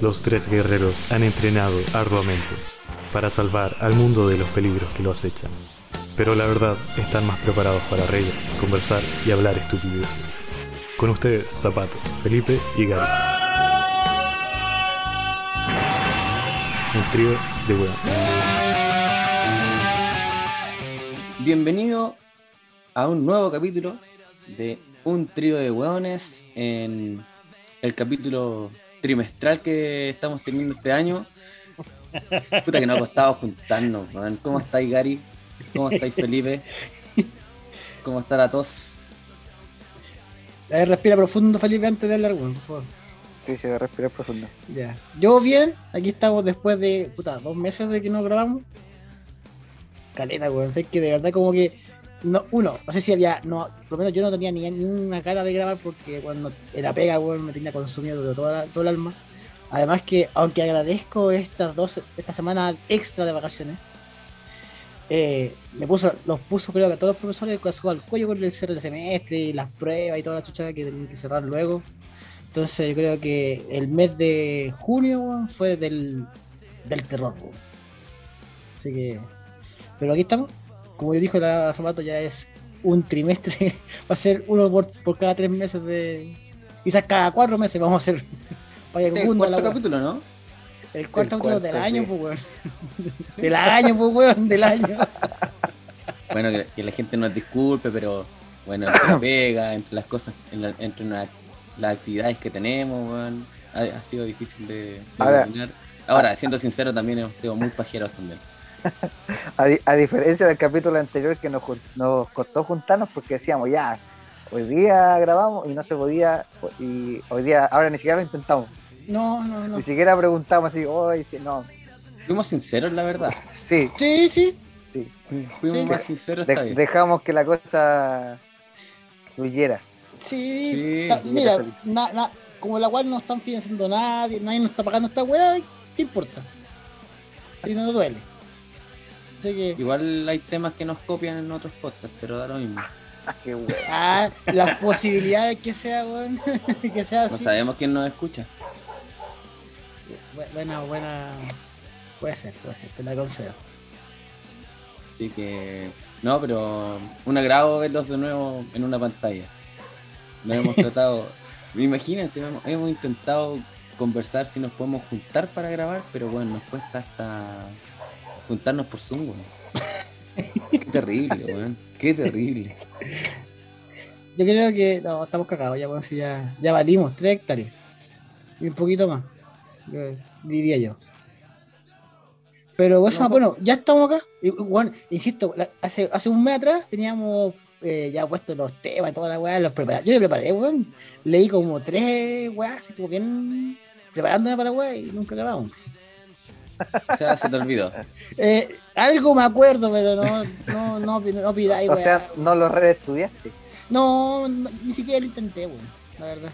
los tres guerreros han entrenado arduamente para salvar al mundo de los peligros que lo acechan. Pero la verdad, están más preparados para reír, conversar y hablar estupideces. Con ustedes, Zapato, Felipe y Gary. Un trío de huevos. Bienvenido a un nuevo capítulo de Un trío de hueones en el capítulo trimestral que estamos teniendo este año. Puta que nos ha costado juntarnos, weón. ¿Cómo estáis, Gary? ¿Cómo estáis, Felipe? ¿Cómo está la tos? A ver, respira profundo, Felipe, antes de hablar, weón, por favor. Sí, a respirar profundo. Ya. Yo bien, aquí estamos después de, puta, dos meses de que no grabamos. Caleta, weón. Sé que de verdad como que, no, uno, no sé si había, no, por lo menos yo no tenía ni, ni una cara de grabar porque cuando era pega, weón, me tenía consumido toda, todo el alma. Además que, aunque agradezco estas dos, esta semana extra de vacaciones, eh, me puso, los puso creo que a todos los profesores al cuello con el cierre del semestre y las pruebas y toda la chucha que tenían que cerrar luego. Entonces yo creo que el mes de junio fue del, del terror. Así que, pero aquí estamos. Como yo dijo la Zapato, ya es un trimestre. Va a ser uno por, por cada tres meses de... Quizás cada cuatro meses vamos a hacer... Vaya Este es el la cuarto capítulo, ¿no? El cuarto El capítulo del cuarto, año, sí. pues, weón. Del año, pues, weón, del año. Bueno, que, que la gente nos disculpe, pero bueno, la pega, entre las cosas, en la- entre una- las actividades que tenemos, weón, ha, ha sido difícil de, de Ahora-. Ahora, siendo sincero, también hemos sido muy pajeros también. A, di- a diferencia del capítulo anterior que nos, nos costó juntarnos porque decíamos, ya, hoy día grabamos y no se podía, y hoy día, ahora ni siquiera lo intentamos. No, no, no. Ni siquiera preguntamos así, hoy sí, no. Fuimos sinceros, la verdad. Sí, Sí, sí. sí. Fuimos Sí. más sinceros De- dejamos que la cosa fluyera. Sí, mira, na- como la cual no están financiando nadie, nadie nos está pagando esta weá, ¿qué importa? Y no duele. Que, Igual hay temas que nos copian en otros podcasts, pero da lo mismo. Qué wea. ah, las posibilidades que sea, weón, que sea No así. sabemos quién nos escucha. Bu- Buena, buena. Puede ser, puede ser, te la concedo. Así que, no, pero un agrado verlos de nuevo en una pantalla. Nos hemos tratado, imagínense, hemos, hemos intentado conversar si nos podemos juntar para grabar, pero bueno, nos cuesta hasta juntarnos por Zoom, weón. Qué terrible, weón. Qué terrible. Yo creo que no, estamos cagados, ya, bueno, si ya, ya valimos, tres hectáreas. Y un poquito más, yo diría yo. Pero bueno, No, bueno, ya estamos acá. Y, bueno, insisto, hace, hace un mes atrás teníamos eh, ya puestos los temas y toda la weá, los preparé. Yo me preparé, weón. Leí como tres así como bien preparándome para la weá y nunca grabamos. O sea, se te olvidó. Eh, algo me acuerdo, pero no, no, no, no pidáis, O sea, no lo reestudiaste. no, no, ni siquiera lo intenté, weón, la verdad.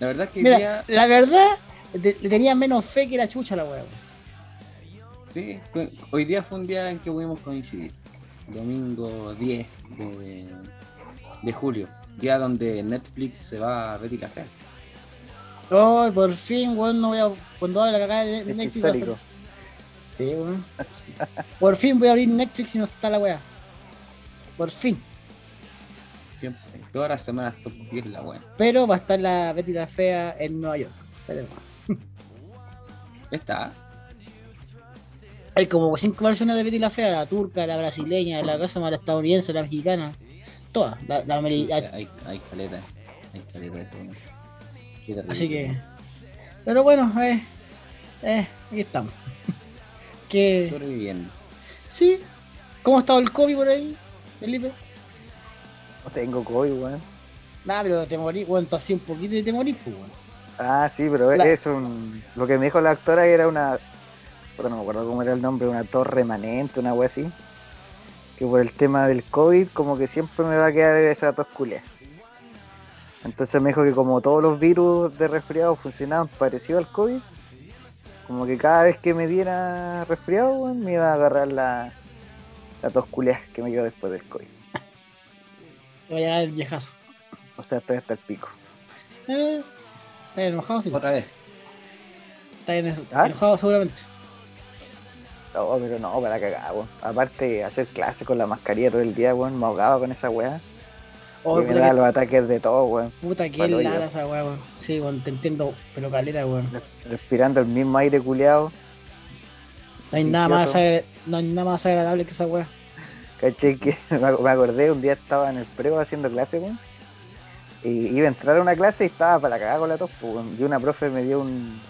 La verdad es que Mira, día, la verdad, le tenía menos fe que la chucha la weá. sí, hoy día fue un día en que pudimos coincidir. Domingo 10 de, de julio. Día donde Netflix se va a Betty la Ay, por fin, weón, no voy a. Cuando abra la cagada de Es Netflix. a Sí, weón. Por fin voy a abrir Netflix y no está la weá. Por fin. Siempre, todas las semanas top 10 la buena. Pero va a estar la Betty la Fea en Nueva York. Esperemos. Está. Hay como cinco versiones de Betty la Fea: la turca, la brasileña, la casa la estadounidense, la mexicana. Todas. La, la o sea, hay, hay caleta. Hay caleta de eso. ¿no? Así que. Pero bueno, eh. Eh, aquí estamos. que. Sobreviviendo. Sí. ¿Cómo ha estado el COVID por ahí, Felipe? No tengo COVID, weón. Nada, pero te morí, weón, tú así un poquito y te morís, pues, weón. Ah, sí, pero La- es un. Lo que me dijo la actora era una. puta, no me acuerdo cómo era el nombre, una torre remanente, una wea así. Que por el tema del COVID, como que siempre me va a quedar esa tos culia. Entonces me dijo que como todos los virus de resfriado funcionaban parecido al COVID, como que cada vez que me diera resfriado, me iba a agarrar la, la tos que me quedó después del COVID. Te va a llegar el viejazo. O sea, estoy hasta el pico. Eh, ¿Estás enojado? Sí. Otra vez. Está en- ¿Ah? enojado seguramente. No, pero no, para cagar, weón. Aparte, hacer clase con la mascarilla todo el día, weón, me ahogaba con esa weá. Oh, me da que, los ataques de todo, weón. puta que lata esa weá, weón. Sí, weón, te entiendo, pero caleta, weón. Respirando el mismo aire culeado. No hay nada más, no hay nada más agradable que esa weá. Caché que me acordé, un día estaba en el preo haciendo clase, weón. Y iba a entrar a una clase y estaba para cagar con la tos, pues, weón. Y una profe me dio un.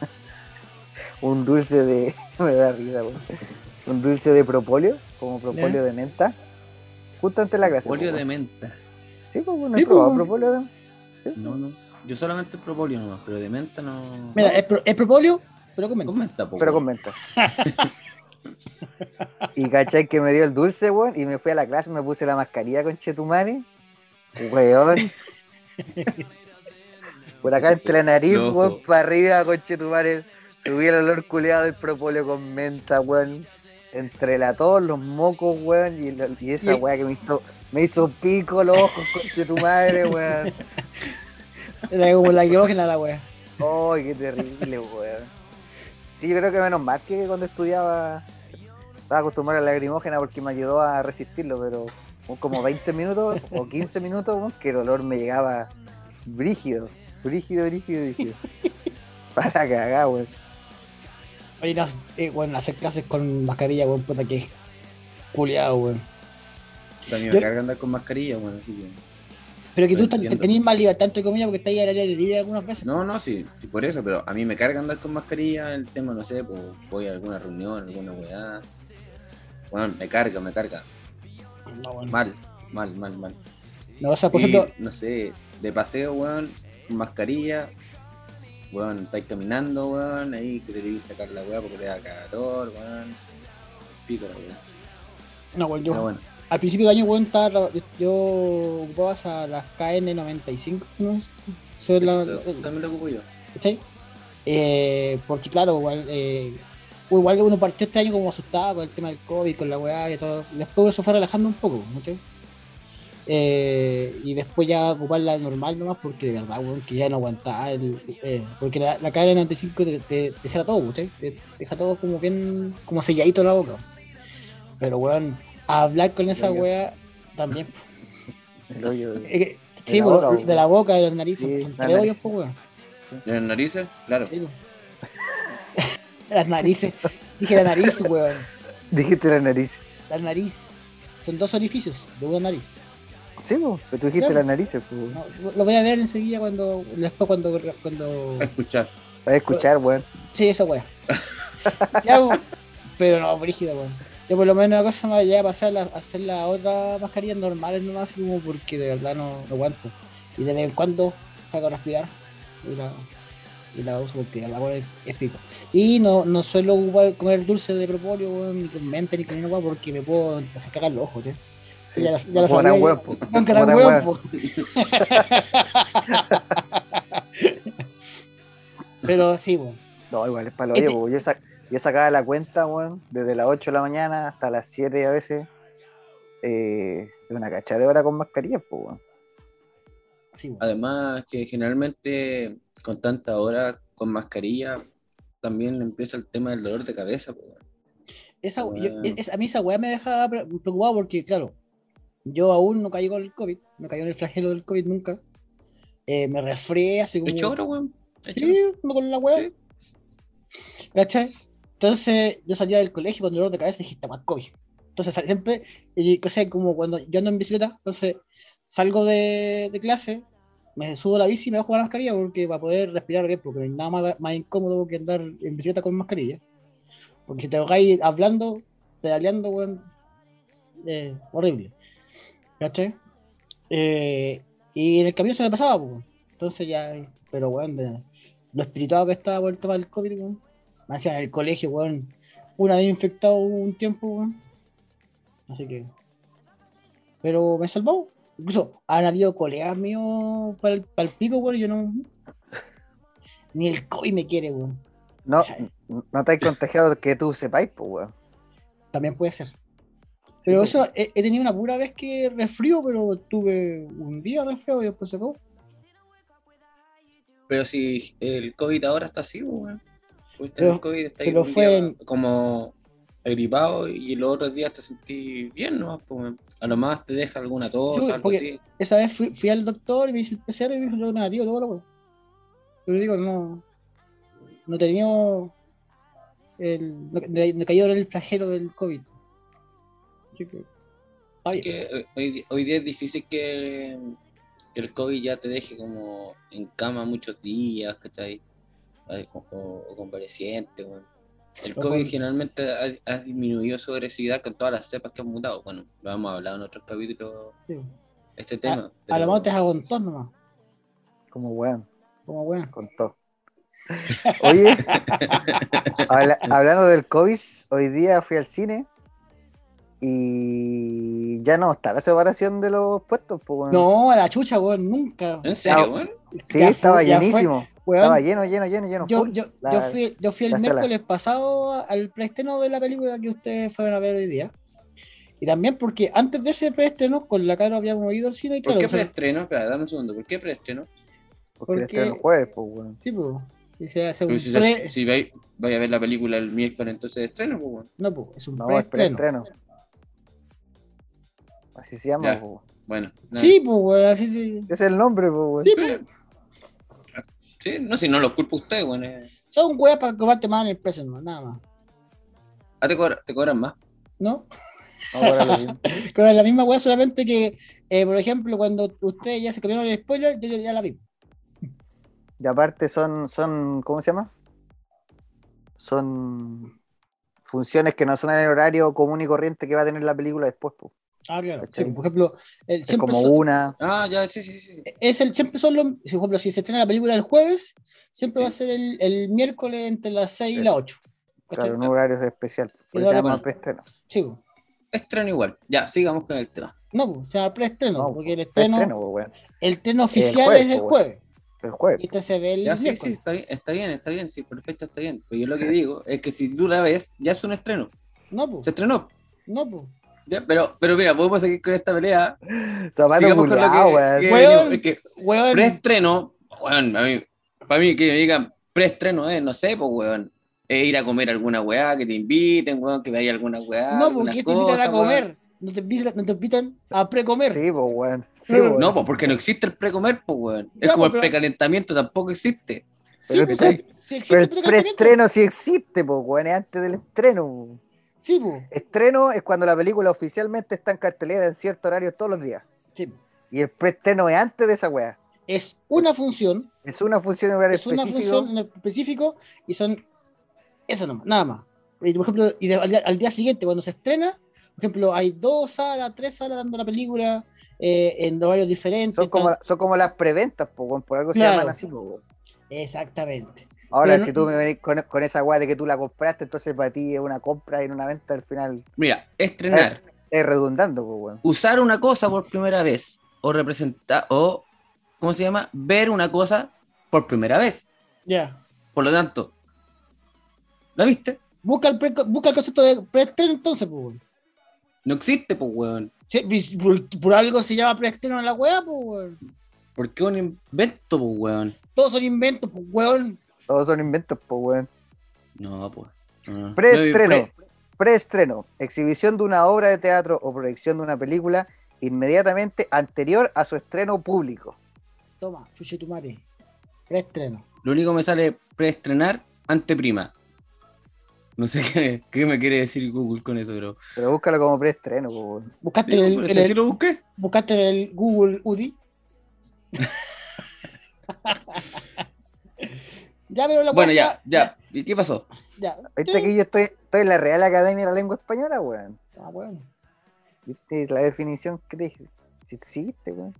un dulce de. me da risa, weón. Un dulce de propóleo, como propóleo de menta. Justo antes de la clase. Polio de menta. Sí, pues, bueno, Sí, he probado de Sí, No, no. Yo solamente propolio nomás, pero de menta no. Mira, es, pro- es propóleo, pero con menta. con menta, po, Pero con menta. y cachai que me dio el dulce, weón, y me fui a la clase, me puse la mascarilla con Chetumani. Weón. Por acá entre la nariz, Loco. weón, para arriba con Chetumani. Subí el olor culeado del propóleo con menta, weón. Entre la tos, los mocos, weón, y, la- y esa weá que me hizo, me hizo pico los ojos, con tu madre, weón. Era como lacrimógena la weá. ¡Ay, qué terrible, weón! Sí, yo creo que menos mal que cuando estudiaba estaba acostumbrado a la lacrimógena porque me ayudó a resistirlo, pero como 20 minutos o 15 minutos, weón, que el olor me llegaba brígido, brígido, brígido, brígido. Para cagar, weón. Oye, no, eh, bueno, hacer clases con mascarilla, weón, puta que culiado, weón. También me carga andar con mascarilla, weón, así que. Pero que tú tenés más libertad, entre comillas, porque estás ahí al aire libre algunas veces. No, no, sí, sí, por eso, pero a mí me carga andar con mascarilla el tema, no sé, pues voy a alguna reunión, alguna weá. Bueno, me carga, me carga. No. Mal, mal, mal, mal. No, o sea, por Y, ejemplo, no sé, de paseo, weón, con mascarilla, weón, estáis caminando, weón, ahí que te que sacar la weá porque te da cagador, weón. Pico la weá. no, weón, yo, bueno, al principio de año, weón, estaba, yo, ocupaba a las KN95, si no soy la, eso también lo ocupo yo. ¿cachai? Eh, porque claro, igual, eh, igual uno partió este año como asustado con el tema del COVID, con la weá y todo. Después eso fue relajando un poco, ¿cachai? Eh, y después ya ocuparla normal nomás porque de verdad, weón, que ya no aguantaba el, eh, porque la, la KN95 te, te, te cierra todo, ¿cachai? Te deja todo como bien, como selladito en la boca. Pero weón, hablar con esa weá también. El hoyo de- Eh, que- De sí, la boca, de la boca, de las narices, Sí, son tres hoyos, po, weón. ¿De las narices? Claro. Sí, po. Las narices. Dije la nariz, weón. Dijiste la nariz. La nariz. Son dos orificios de una nariz. Sí, pues, pero tú dijiste Claro. las narices, pues. No, lo voy a ver enseguida cuando. Después cuando. cuando... A escuchar. Para escuchar, weón. Sí, esa weá. ya, po. Pero no, brígido, weón. Yo por lo menos la cosa me ya a pasar a hacer las otras mascarillas normales nomás, así como porque de verdad no, no aguanto. Y de vez en cuando saco a respirar y la, y la uso porque la weá es, pico. Y no, no suelo ocupar, comer dulce de propóleo, weón, ni con menta ni con ninguna porque me puedo hacer cagar los ojos, tío. Sí, ya la- ya la sabía, era gran po. Pero sí, weón. No, igual es para lo Este-. Yo, sa- yo sacaba la cuenta, weón, desde las 8 de la mañana hasta las 7 a veces. Eh, una cacha de hora con mascarilla, pues, weón. Sí, weón. Además que generalmente con tanta hora con mascarilla también empieza el tema del dolor de cabeza. pues. Esa, yo- es- a mí esa weá me deja pre- preocupado porque, claro, yo aún no caí con el COVID, no caí en el flagelo del COVID nunca. Eh, me resfrié así como. Choro, weón. Sí, con la weá. Sí. ¿Cachai? Entonces yo salía del colegio con dolor de cabeza y dije, más COVID. Entonces siempre, y cosa como cuando yo ando en bicicleta, entonces salgo de, de clase, me subo a la bici y me bajo la mascarilla porque para poder respirar bien, porque no hay nada más, más incómodo que andar en bicicleta con mascarilla. Porque si te ahogáis hablando, pedaleando, weón, eh, horrible. ¿Cachai? Eh, y en el camino se me pasaba, pues. Entonces ya, pero weón, de- lo espirituado que estaba por el tema del COVID, weón. Me hacían en el colegio, weón. Una vez infectado un tiempo, weón. Así que. Pero me salvó. Incluso han habido colegas míos para el, para el pico, weón. Yo no. Ni el COVID me quiere, weón. No, no te has contagiado que tú sepáis, pues, weón. También puede ser. Pero pues. eso, he, he tenido una pura vez que resfrío, pero tuve un día resfrío y después se acabó. Pero si el COVID ahora está así, pues, weón. En el COVID, ahí pero fue en- como agripado y los otros días te sentís bien, ¿no? Pues, a lo más te deja alguna tos, Sí, algo así. Esa vez fui, fui al doctor y me hice el PCR y me dijo lo negativo, todo lo weón. Pero digo, no. No tenía. El, no, no- no cayó el flagelo del COVID. Que, que hoy- día es difícil que, que el COVID ya te deje como en cama muchos días, ¿cachai? O, o- o convaleciente, weón. El COVID con- generalmente ha, ha disminuido su agresividad con todas las cepas que han mutado. Bueno, lo hemos hablado en otros capítulos, Sí. este tema. A pero- lo mejor te hago tos nomás. Como weón, Como weón. con todo. Oye, habla- hablando del COVID, hoy día fui al cine y ya no está la separación de los puestos, pues, weón. No, a la chucha, weón, nunca. ¿En serio, weón? Sí, Ya estaba fue- ya fue, llenísimo. weón. Estaba lleno, lleno, lleno, lleno. Yo, yo, la- yo, fui, yo fui el sala. miércoles pasado al preestreno de la película que ustedes fueron a ver hoy día. Y también porque antes de ese preestreno, con la cara habíamos ido al cine y ¿Por claro, qué o sea, preestreno? Espera, dame un segundo. ¿Por qué preestreno? Porque porque- el jueves, pues, weón. sí, pues, y se hace un Porque si, pre... si vais, vais a ver la película el miércoles, entonces estreno, pues, weón. No, pues, es un No, es preestreno. Así se llama, Ya. Bueno. nada. Sí, pues, weón, así sí. Ese es el nombre, pues, weón. Sí, pues. Sí, no, si no lo culpa usted, weón. eh. Son weas para cobrarte más en el precio, nomás, nada más. Ah, te, cobra- te cobran más. ¿No? No. Con la misma wea, solamente que, eh, por ejemplo, cuando ustedes ya se comieron el spoiler, yo, yo ya la vi. Y aparte son, son, ¿cómo se llama? Son funciones que no son en el horario común y corriente que va a tener la película después, pues. Ah, claro. Sí, por ejemplo, el, Es como son- una. Ah, ya, sí, sí, sí. es el, siempre son los, si, por ejemplo, si se estrena la película el jueves, siempre va a ser el, el miércoles entre las 6 y las 8. Claro, un horario especial. Por se llama preestreno. Sí, pues. Estreno igual. Ya, sigamos con el tema. no, pues, se llama preestreno, No, porque el estreno, pues, el estreno oficial jueves, es el pues, jueves. El jueves. Y este se ve el Ya, sí, sí, está bien, está bien, está bien. Sí, por fecha está bien. Pero yo lo que digo es que si tú la ves, ya es un estreno. No, Se pues, estrenó. no, pues. Ya, pero, pero mira, podemos seguir con esta pelea. Zapato Sigamos con lo culiao, que, weón. preestreno, weón, a mí, para mí que me digan preestreno es, no sé, pues, weón. Es ir a comer alguna weá, que te inviten, weón, que vaya alguna weá. no, porque te invitan a comer. weón. No te, invitan, no te invitan a precomer. Sí, pues, weón. Sí, No, weón. No, pues porque no existe el precomer, pues, weón. Es Ya, como el precalentamiento, tampoco existe. Sí, Pero pues, el sí, sí existe Pero el preestreno sí existe, pues, weón. Es antes del estreno. weón. Sí, pues. Estreno es cuando la película oficialmente está en cartelera en cierto horario todos los días. Sí. Y el preestreno es antes de esa weá. Es una función Es una función en horario es una función en específico y son eso nomás, nada más. Y por ejemplo, y de- al, día, al día siguiente, cuando se estrena, por ejemplo, hay dos salas, tres salas dando la película eh, en horarios diferentes. Son como, tal. son como las preventas. Por algo Claro. se llaman así. Exactamente. Ahora, Pero si tú me venís con, con esa weá de que tú la compraste, entonces para ti es una compra y en una venta al final Mira, estrenar, es redundando, pues, weón. usar una cosa por primera vez, o representar, o, ¿cómo se llama? Ver una cosa por primera vez. Ya. Por lo tanto, ¿la viste? Busca el, pre- busca el concepto de preestreno entonces, pues. weón. No existe, pues, weón. Sí, por algo se llama preestreno en la weá, pues, weón. Porque es un invento, pues, weón. Todos son inventos, pues, weón. Todos son inventos, pues, weón. No, pues. no. Preestreno. No, pre- Preestreno. Exhibición de una obra de teatro o proyección de una película inmediatamente anterior a su estreno público. Toma, chuche tu madre. Preestreno. Lo único que me sale preestrenar, anteprima. No sé qué, qué me quiere decir Google con eso, pero. Pero búscalo como preestreno, pues, weón. Buscaste Sí, el, el- lo busqué. buscaste en el Google UDI. ya veo la Bueno, ya, ya. ¿Y qué pasó? ya. Viste que yo estoy, estoy en la Real Academia de la Lengua Española, weón. Ah, bueno. ¿Viste la definición que te dije? Si existe, weón.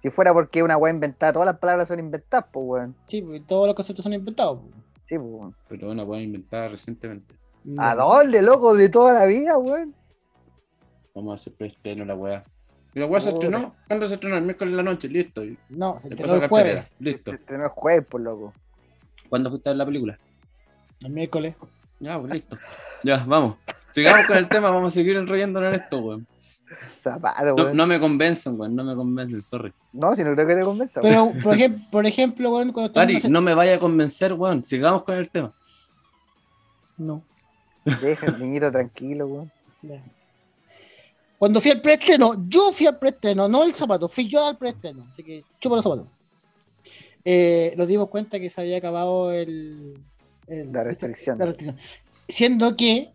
Si fuera porque una weá inventada, todas las palabras son inventadas, pues, weón. Sí, porque todos los conceptos son inventados. pues. Sí, pues, weón. Pero una buena inventada recientemente. ¿A dónde, loco? De toda la vida, weón. Vamos a hacer preestreno la weá. Y la weá se estrenó. ¿Cuándo se estrenó? El miércoles en la noche, listo. No, se a el jueves, Listo. Estrenó el jueves, pues, loco. ¿Cuándo fuiste a ver la película? el miércoles. Ya, pues listo. Ya, vamos. Sigamos con el tema, vamos a seguir enrollándonos en esto, weón. Zapato, No, weón. No, no me convencen, weón, no me convencen, sorry. si no creo que te convenza. Pero, por ejemplo, por ejemplo, weón, cuando Ari, estamos no me vaya a convencer, weón. Sigamos con el tema. No. Deja el niñito tranquilo, weón. ya. Cuando fui al preestreno, yo fui al preestreno, no el zapato, fui yo al preestreno. Así que chupa los zapatos. Eh, nos dimos cuenta que se había acabado el. el- La restricción. la restricción. Siendo que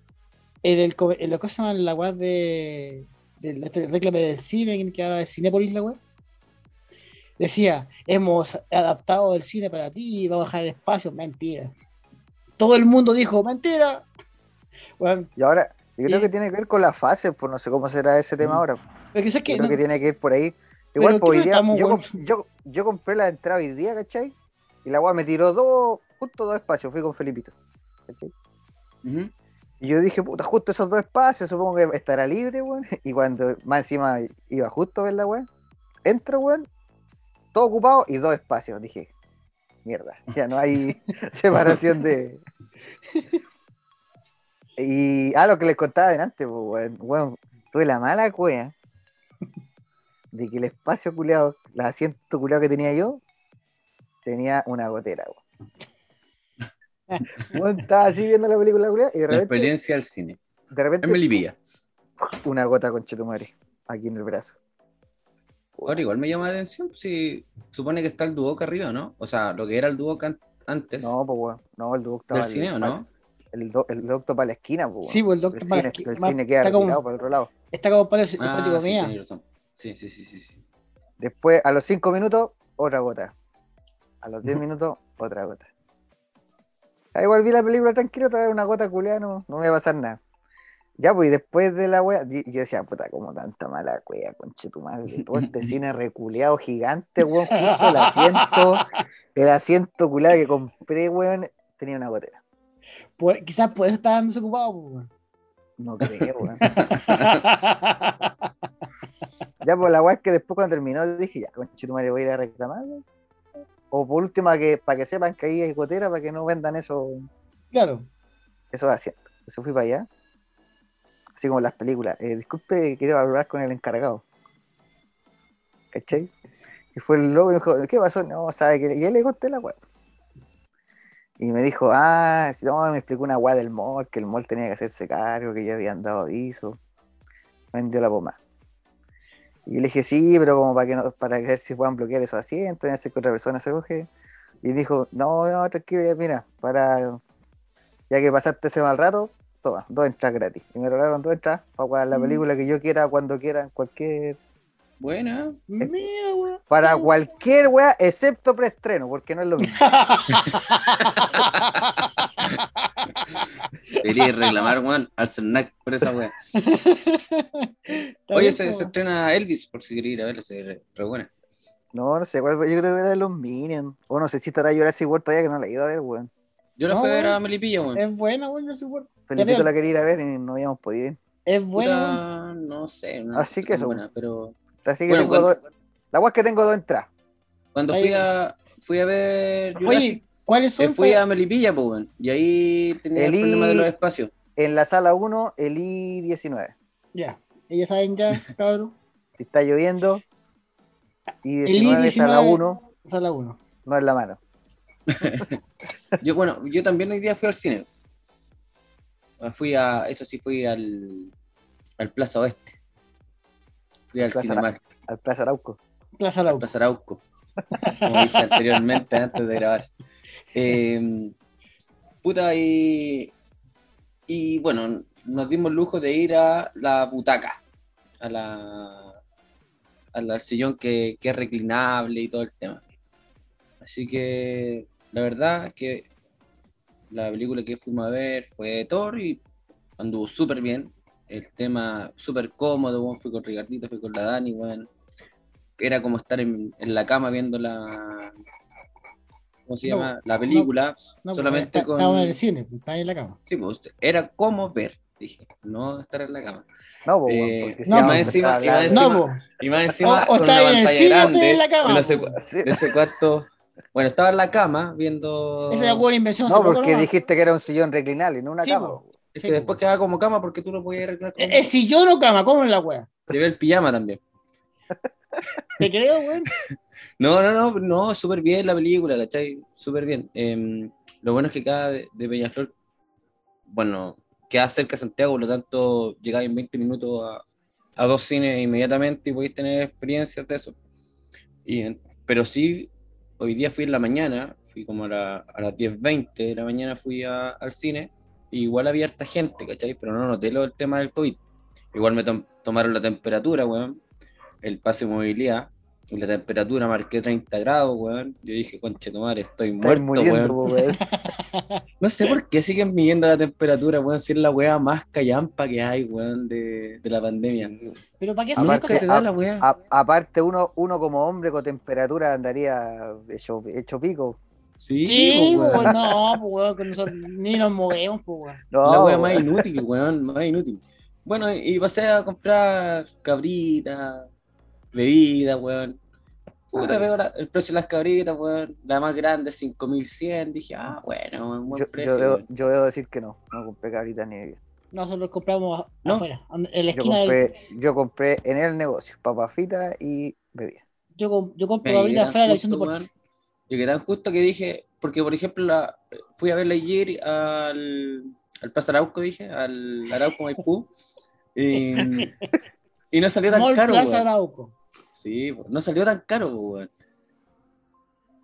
en el, en lo que se llama la web de. del este réclame del cine, que ahora es Cinépolis la web. Decía, hemos adaptado el cine para ti, vamos a dejar espacio. Mentira. Todo el mundo dijo, mentira. Bueno, Y ahora, yo creo Y- que tiene que ver con la fase, pues no sé cómo será ese tema Mm. ahora. pero que Yo creo no- que tiene que ir por ahí. Igual, pues, ¿qué hoy día, yo, weón? comp- yo, yo compré la entrada hoy día, ¿cachai? Y la weá me tiró dos, justo dos espacios, fui con Felipito. ¿cachai? Y yo dije, puta, justo esos dos espacios, supongo que estará libre, weón. Y cuando más encima iba justo a ver la weá, entro, weón, todo ocupado y dos espacios. Dije, mierda, ya no hay separación de. Y ah, lo que les contaba delante, pues, weón, weón, tuve la mala cueva de que el espacio culeado, el asiento culeado que tenía yo, tenía una gotera, weón. Estaba así viendo la película culeada y de La repente, experiencia al cine. de repente En Melipilla. una gota con chetumare aquí en el brazo. Ahora igual me llama la atención si supone que está el Duoc arriba, ¿no? O sea, lo que era el Duoc an- antes No, pues weón, no, el doctor del cine, ¿o no? El, do- el doctor para la esquina, pues. Sí, pues el doctor el para cine, esqui- el cine queda está como- para el otro lado. Está como para el Ah, sí, mía. Sí, sí, sí, sí, sí. Después, a los 5 minutos, otra gota. A los 10 minutos, otra gota. Ahí igual vi la película tranquilo, traer una gota culeada, no, no me va a pasar nada. Ya, pues, y después de la wea, yo decía, puta, como tanta mala wea, conche tu madre. Todo este cine reculeado gigante, weón, justo el asiento, el asiento culeado que compré, weón, tenía una gotera. Por- quizás por eso estaban desocupados. pues, weón. No creo, weón. Ya, pues la weá es que después cuando terminó dije, ya, conche tu madre, voy a ir a reclamar. O por último, que, para que sepan que ahí hay gotera, para que no vendan eso, claro. esos asientos. Eso fui para allá. Así como las películas. Eh, disculpe, quiero hablar con el encargado. ¿Cachai? Y fue el loco y me dijo, ¿qué pasó? No, sabe que. Y él le conté la weá. Y me dijo, ah, si no, me explicó una weá del mall, que el mall tenía que hacerse cargo, que ya habían dado aviso. Me vendió la pomada. Y le dije, sí, pero como para que no, para que ver si puedan bloquear esos asientos, y hacer que otra persona se coge. Y me dijo, no, no, tranquilo, ya, mira, para ya que pasaste ese mal rato, toma, dos entradas gratis. Y me regalaron dos entradas para jugar la Mm. película que yo quiera, cuando quiera, en cualquier. Buena. Mira, weón. Para cualquier wea, excepto preestreno, porque no es lo mismo. Debería reclamar, weón, al Cernac por esa. Está Oye, se, se estrena Elvis, por si quería ir a verla, se ve re buena. No, no sé yo creo que era de los Minions. O no sé si estará Jurassic World todavía que no la he ido a ver, weón. Yo la No, fui a ver a Melipilla, weón. Es buena, weón, yo soy Felipito la quería ir a ver y no habíamos podido ir. Es buena. Puta, no sé. no Así sé que eso, buena, pero Así que Bueno, tengo cuando- dos. La wea es que tengo dos entradas. cuando Ahí- fui a, fui a ver Oye, Jurassic, ¿cuáles eh, son? fui a Melipilla, pues. Y ahí tenía el El problema de los espacios. En la sala 1, el I-19. Ya, ellos saben ya, cabrón. Si está lloviendo, y El 19 sala I-19. 1, Sala 1. no es la mano. Yo, bueno, yo también hoy día fui al cine. Ah, Fui a, eso sí, fui al, al Plaza Oeste. Fui al Plaza Cinemark, Al Plaza Arauco. Plaza al Arauco. Plaza Arauco. Como dije anteriormente, antes de grabar. Eh, puta, y, y bueno, nos dimos el lujo de ir a la butaca, a la, al sillón que, que es reclinable y todo el tema. Así que la verdad que la película que fuimos a ver fue Thor y anduvo súper bien. El tema súper cómodo, weón, fui con Ricardito, fui con la Dani, weón. Era como estar en la cama viendo la... ¿Cómo se No, llama? La película, No, solamente pues, está- con... Estábamos en el cine, pues, estaba en la cama. Sí, pues era como ver, dije, no estar en la cama. No, Eh, weón, porque si no, a más encima- y más encima- No. Y más encima O- o con una en el pantalla cine o está grande en la cama, de ese, de cuarto. Bueno, estaba en la cama viendo... Esa es la buena invención. hace No, porque dijiste que era un sillón reclinable, no una Sí, cama. Es Sí, que después quedaba como cama porque tú lo podías arreglar como... Es es sillón o cama, ¿cómo es la wea? Llevé el pijama también. Te creo, weón. No, no, no, no, súper bien la película, ¿cachai? Súper bien. Em, lo bueno es que cada de, de Peñaflor bueno, queda cerca de Santiago, por lo tanto, llegáis en 20 minutos a, a dos cines inmediatamente y podéis tener experiencias de eso. Y, pero sí, hoy día fui en la mañana, fui como a, la, a las 10.20 de la mañana fui a- al cine, y igual había harta gente, ¿cachai? Pero no noté lo del tema del COVID. Igual me tom- tomaron la temperatura, weón, el pase de movilidad, y la temperatura marqué 30 grados, weón. Yo dije, conche tu madre, estoy Estás muerto, muriendo, weón. po, weón. No sé por qué siguen midiendo la temperatura, weón, si es la weá más callampa que hay, weón, de, de la pandemia. Pero ¿para qué Aparte- hacer Nunca te da la weá. A- aparte, uno, uno como hombre con temperatura andaría hecho, hecho pico. Sí, Sí, po, weón. pues no, pues weón, que nosotros ni nos movemos, pues weón. No, la weá weón. más inútil, weón, más inútil. Bueno, y pasé a comprar cabritas, bebidas, weón. Puta, veo la- el precio de las cabritas, weón. La más grande, 5100. Dije, ah, bueno, weón, buen yo, precio. yo, debo, yo debo decir que no, no compré cabritas ni bebida. Nosotros compramos No. afuera, en la Yo esquina del. compré, yo compré en el negocio papas fritas y bebida. Yo, yo ahorita llegan afuera de la edición de. Y que tan justo que dije, porque por ejemplo, la, fui a verla ayer al, al Plaza Arauco, dije, al Arauco Maipú, y, y no salió tan Mall caro, Plaza weón. Arauco. Sí, no salió tan caro, weón.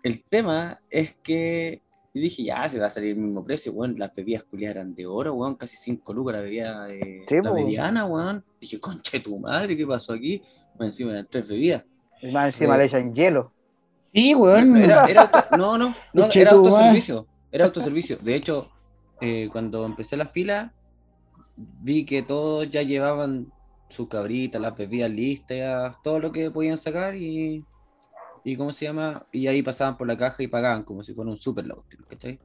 El tema es que yo dije, ya, se va a salir el mismo precio, weón. Las bebidas culiadas eran de oro, weón, casi 5 lucas la bebida de Sí, la mediana, weón. Dije, concha de tu madre, ¿qué pasó aquí? Bueno, encima eran tres bebidas. Y más encima Eh, le echan hielo. Sí, weón. Era, era auto- no, no, no, era autoservicio. Era autoservicio. De hecho, eh, cuando empecé la fila, vi que todos ya llevaban sus cabritas, las bebidas listas, todo lo que podían sacar y, y ¿cómo se llama? Y ahí pasaban por la caja y pagaban como si fuera un super la ¿cachai?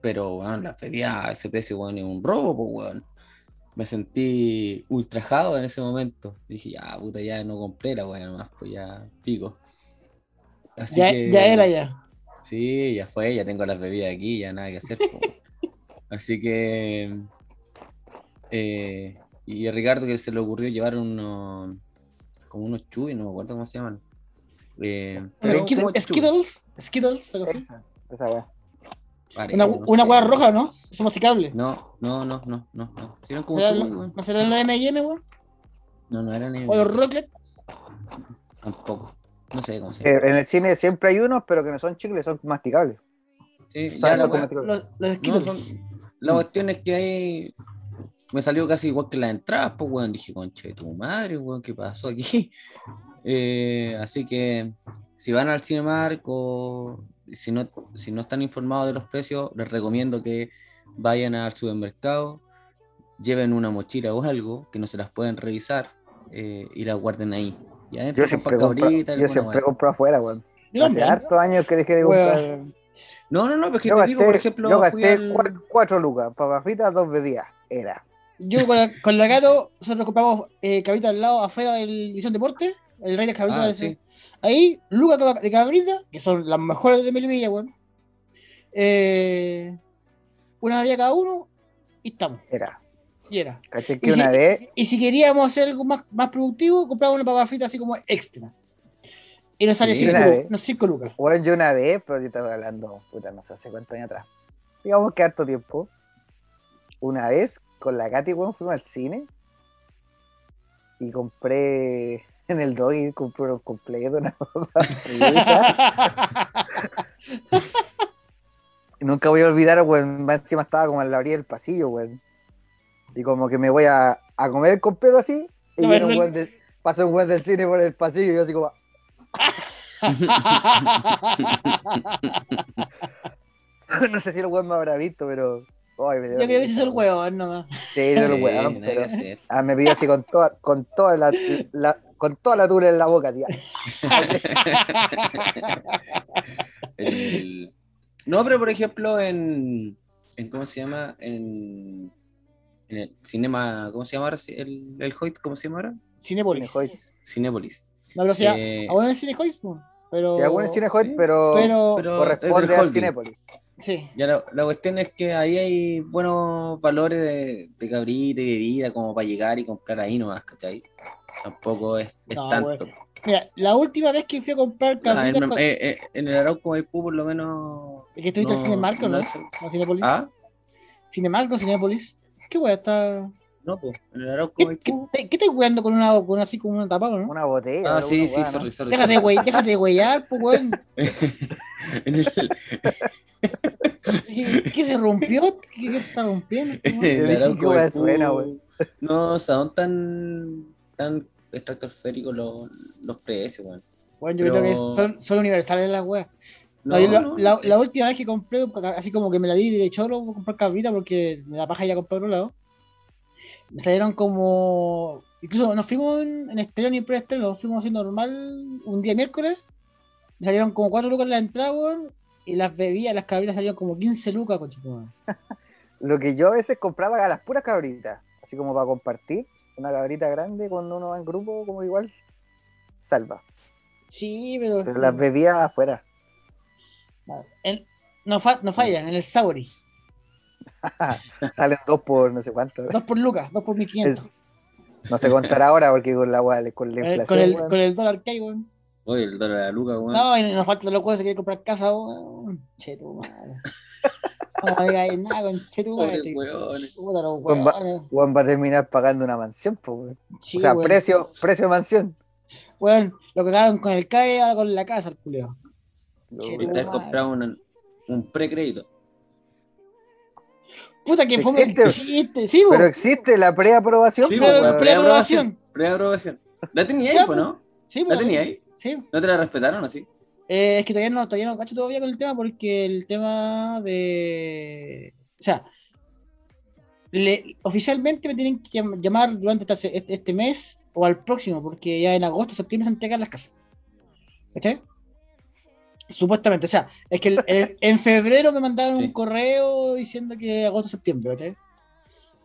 Pero, weón, las bebidas a ese precio, weón, es un robo, pues, weón. Me sentí ultrajado en ese momento. Dije, ya, puta, ya no compré la weón, nomás, pues ya, pico. Así ya, que- ya era ya. Sí, ya fue, ya tengo las bebidas aquí, ya nada que hacer. po. Así que. eh, y a Ricardo que se le ocurrió llevar unos. como unos chubis, no me acuerdo cómo se llaman. Eh, Skid- Skittles, Skittles, algo así. Esa, weá. parece, Una, no una sé. hueá roja, ¿no? Es masticable. No, no, no, no, no. no. Eran como ¿Será chubis. ¿No será la M&M, weón? No, no eran ni. ¿O los Rocklet? Tampoco. No sé cómo se Eh, llama. en el cine siempre hay unos, pero que no son chicles, son masticables. Sí, o sea, ya no. Los, los No, Skittles. son- La cuestión es que ahí me salió casi igual que la entrada, pues, weón. Dije, conche de tu madre, weón, ¿qué pasó aquí? Eh, así que si van al Cinemark o si no, si no están informados de los precios, les recomiendo que vayan al supermercado, lleven una mochila o algo, que no se las pueden revisar eh, y las guarden ahí. Y adentro Yo siempre, compro, cabrita, yo siempre compro afuera, weón. Hace hartos años que dejé de Weón. comprar. No, no, no, porque Yo te gasté, digo, por ejemplo, yo fui gasté al- cua- cuatro lucas, papas fritas, dos bebidas. Era. Yo con la, con la gato, nosotros compramos eh, cabrita al lado, afuera del Edición Deporte, el rey de cabrita Ah, ese. sí. Ahí, lucas de cabrita, que son las mejores de Melivilla, weón. Eh, una bebida cada uno, y estamos. Era. Y era. Caché Y que si, una vez, y si queríamos hacer algo más, más productivo, comprábamos una papa frita así como extra. Y nos sale Sí, 5 una vez. no, cinco lucas. weón, yo una vez, pero yo estaba hablando, puta, no sé hace cuántos años atrás. Digamos que harto tiempo. Una vez, con la Katy, weón, fuimos al cine. Y compré en el doggy, compré unos completos, una. Y nunca voy a olvidar, weón, más encima estaba como en la orilla del pasillo, weón. Y como que me voy a, a comer el completo así, y No, viene un weón pasa un weón del cine por el pasillo y yo así como, no sé si el weón me habrá visto, pero... Ay, me dio Yo creo que es el huevón nomás. Sí, es el que pero... Ah, me pidió así con toda, con toda la, la- con toda la tula en la boca, tía. El- No, pero por ejemplo, en, en ¿cómo se llama? En, en el cinema, ¿cómo se llama ahora? El, el Hoyt, ¿cómo se llama ahora? Cinepolis. Cinehoid. Cinépolis. No, pero si ya, Eh, aún en Cinepolis, po, pero. Sí, algún en Cinehoid, sí, pero, pero, pero- corresponde es a. Cinépolis. Sí. Ya la, la cuestión es que ahí hay buenos valores de, de cabrita y bebida como para llegar y comprar ahí nomás, ¿cachai? Tampoco es, es No, tanto. Mira, la última vez que fui a comprar Ah, cabritas en, con- eh, eh, en el Arauco Maipú por lo menos... ¿Es que estuviste en no- Cinemark o no? no es- ¿No Cinepolis? ¿Ah? Sin embargo, Cinepolis. ¿Qué weá está? No, pues, en el Arauco ¿Qué, Maipú. qué, qué estás jugando con una, con así como una tapa, no? Una botella. Ah, sí, sí, weá, ¿no? sorry, sorry. Déjate de sorry. güey, déjate de güeyar, pues weón. En el, ¿Qué, qué se rompió? ¿Qué, qué está rompiendo? este weón? en el dije, Arauco ¿qué weá Maipú suena, wey? No son tan, tan estratosféricos los, los precios, weón. Bueno, yo Pero- creo que son, son universales las weas. No, No, la, no, la- la última vez que compré, así como que me la di de choro, voy a comprar cabrita porque me da paja ir a comprar a otro lado. Me salieron como. Incluso nos fuimos en, en estreno y preestreno, nos fuimos así normal un día miércoles. Me salieron como 4 lucas la entrada. Y las bebidas, las cabritas salieron como 15 lucas, conchito. Lo que yo a veces compraba a las puras cabritas, así como para compartir. Una cabrita grande cuando uno va en grupo, como igual, salva. Sí, pero. Pero las bebidas afuera. en- no, fa- no fallan, en el Sauri. Salen dos por no sé cuánto. Dos por lucas, dos por 1500. No sé contar ahora porque con la, con la el, inflación. con el, weón. con el dólar que hay, weón. Oye, el dólar de la luca, weón. No, y nos falta los cuadros que quiere comprar casa, weón. Che, tu madre. No me digas nada, con che, tu madre. weones. Puta, los Con va- va a terminar pagando una mansión, po, weón. Sí, o sea, weón. precio, precio mansión. Weón, lo cagaron con el CAE, ahora con la casa, el culeo. Madre. comprado un, un precrédito. Puta, que fue Existe. existe, sí, Pero existe la preaprobación, Sí, Preaprobación. Preaprobación. ¿La tenía ahí, no? Sí, ¿La tenía ahí? Sí. ¿No te la respetaron así? Eh, es que todavía no, todavía no cacho todavía con el tema porque el tema de. O sea, le- oficialmente me tienen que llam- llamar durante este, este mes o al próximo, porque ya en agosto, septiembre se entregan las casas. ¿Cachai? Supuestamente, o sea, es que el- el- en febrero me mandaron Sí. un correo diciendo que agosto, septiembre, ¿cachai?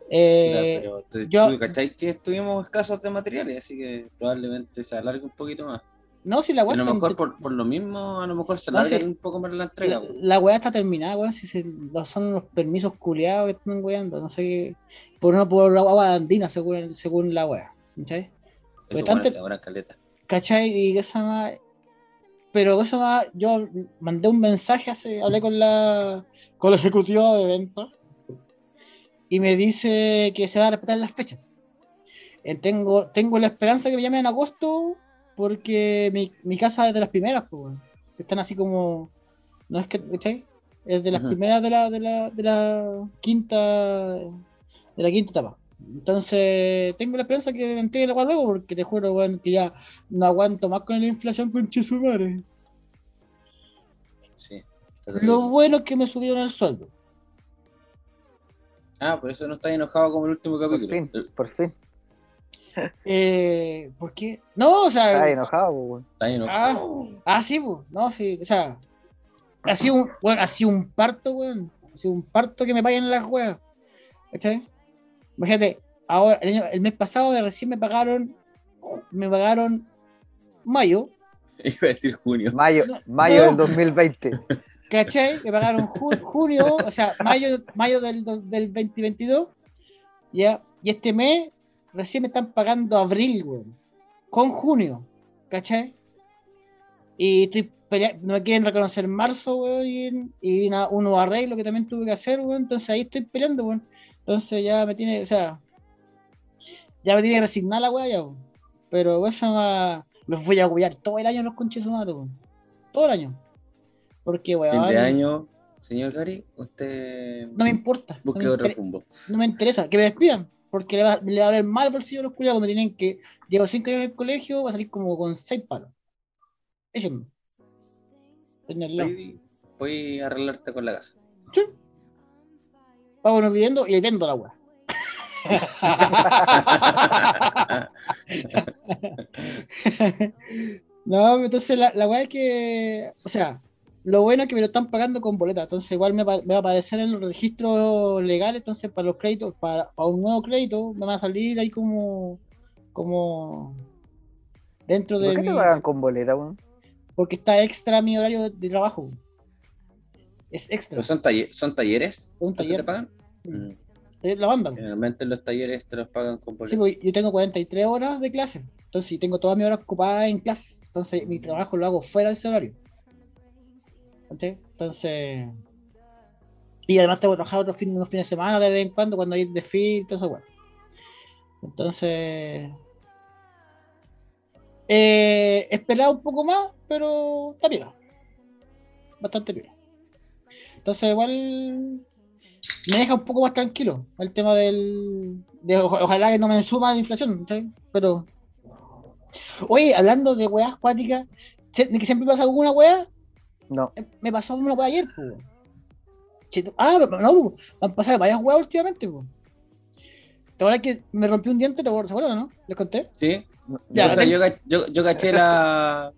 Eh, pero te, yo- tú cachai que estuvimos escasos de materiales, así que probablemente se alargue un poquito más. no, si la A weá lo está- mejor por, por lo mismo, a lo mejor se No, alarga sí. un poco más la entrega. La, la weá está terminada, weón. Si se, no son los permisos culiados que están weando. No sé qué. Por una por agua andina, según, según la weá. ¿Cachai? Eso pues bueno, se caleta. ¿Cachai? Y esa más. Pero eso más. Yo mandé un mensaje, hace, hablé con la, con la ejecutiva de ventas. Y me dice que se van a respetar las fechas. Eh, tengo, tengo la esperanza que me llamen en agosto. Porque mi, mi casa es de las primeras, pues. Están así como. No es que. Es de las primeras de la, de la, de la quinta. De la quinta etapa. Entonces, tengo la esperanza que me entreguen agua luego, porque te juro, weón, que ya no aguanto más con la inflación con Chesumare. Sí. Lo bueno es que me subieron el sueldo. Ah, por eso no estás enojado como el último Por capítulo. fin, Eh, por fin. Eh, ¿Por qué? No, o sea. Estás enojado, weón. Estás enojado. Ah, sí, pues, no, sí, o sea, ha sido un, bueno, ha sido un parto, weón, ha sido un parto que me paguen las weas, ¿cachai? Imagínate, ahora, el, año- el mes pasado de recién me pagaron, me pagaron mayo, Iba a decir junio. Mayo, No, mayo no. del 2020. ¿cachai? Me pagaron ju- junio, o sea, mayo, mayo del, del 2022, ya, y este mes recién me están pagando abril, weón, con junio, ¿cachai? Y estoy no me quieren reconocer marzo, weón, y, y una- unos arreglos que también tuve que hacer, weón, entonces ahí estoy peleando, weón. Entonces ya me tiene, o sea, ya me tiene resignada la weá ya, weón. Pero eso ma- los voy a apoyar todo el año los conches humanos. Todo el año. Porque, weón, Fin de año, señor Gary, usted no me importa. No busque me, otro rumbo. no me interesa, que me despidan. Porque le va, le va a dar mal bolsillo a los culiados, me tienen que. Llevo cinco años en el colegio, va a salir como con seis palos. Échenme. Voy, voy a arreglarte con la casa. Vámonos pidiendo y le vendo la weá. no, entonces la, la weá es que, o sea, lo bueno es que me lo están pagando con boleta, entonces igual me, va me va a aparecer en los registros legales, entonces para los créditos, para, para un nuevo crédito, me van a salir ahí como, como dentro de ¿Por qué mi, te pagan con boleta, weón? porque está extra mi horario de, de trabajo. Es extra, ¿Pero son, talle- son talleres? Un taller. te pagan? Mm. la banda. Generalmente los talleres te los pagan con Sí, pues yo tengo 43 horas de clase, entonces tengo todas mis horas ocupadas en clase, entonces mi trabajo lo hago fuera de ese horario. Entonces, Y además tengo que trabajar otros fines, unos fines de semana de vez en cuando, cuando hay desfile y todo eso, bueno. Entonces. Eh, esperaba un poco más, pero está bien. Bastante bien. Entonces, igual. Me deja un poco más tranquilo el tema del. De, oja- ojalá que no me suba la inflación, ¿sí? Pero. Oye, hablando de weas acuáticas, ¿se- ¿de que siempre pasa alguna wea? No, Eh, Me pasó una wea ayer, pues. Che, Ah, no, po, me han pasado varias weas últimamente, pues. ¿Te acuerdas que me rompí un diente? ¿Te acuerdas, ¿se acuerdan, no? ¿Les conté? ¿Sí? Ya, o sea, yo, yo caché la.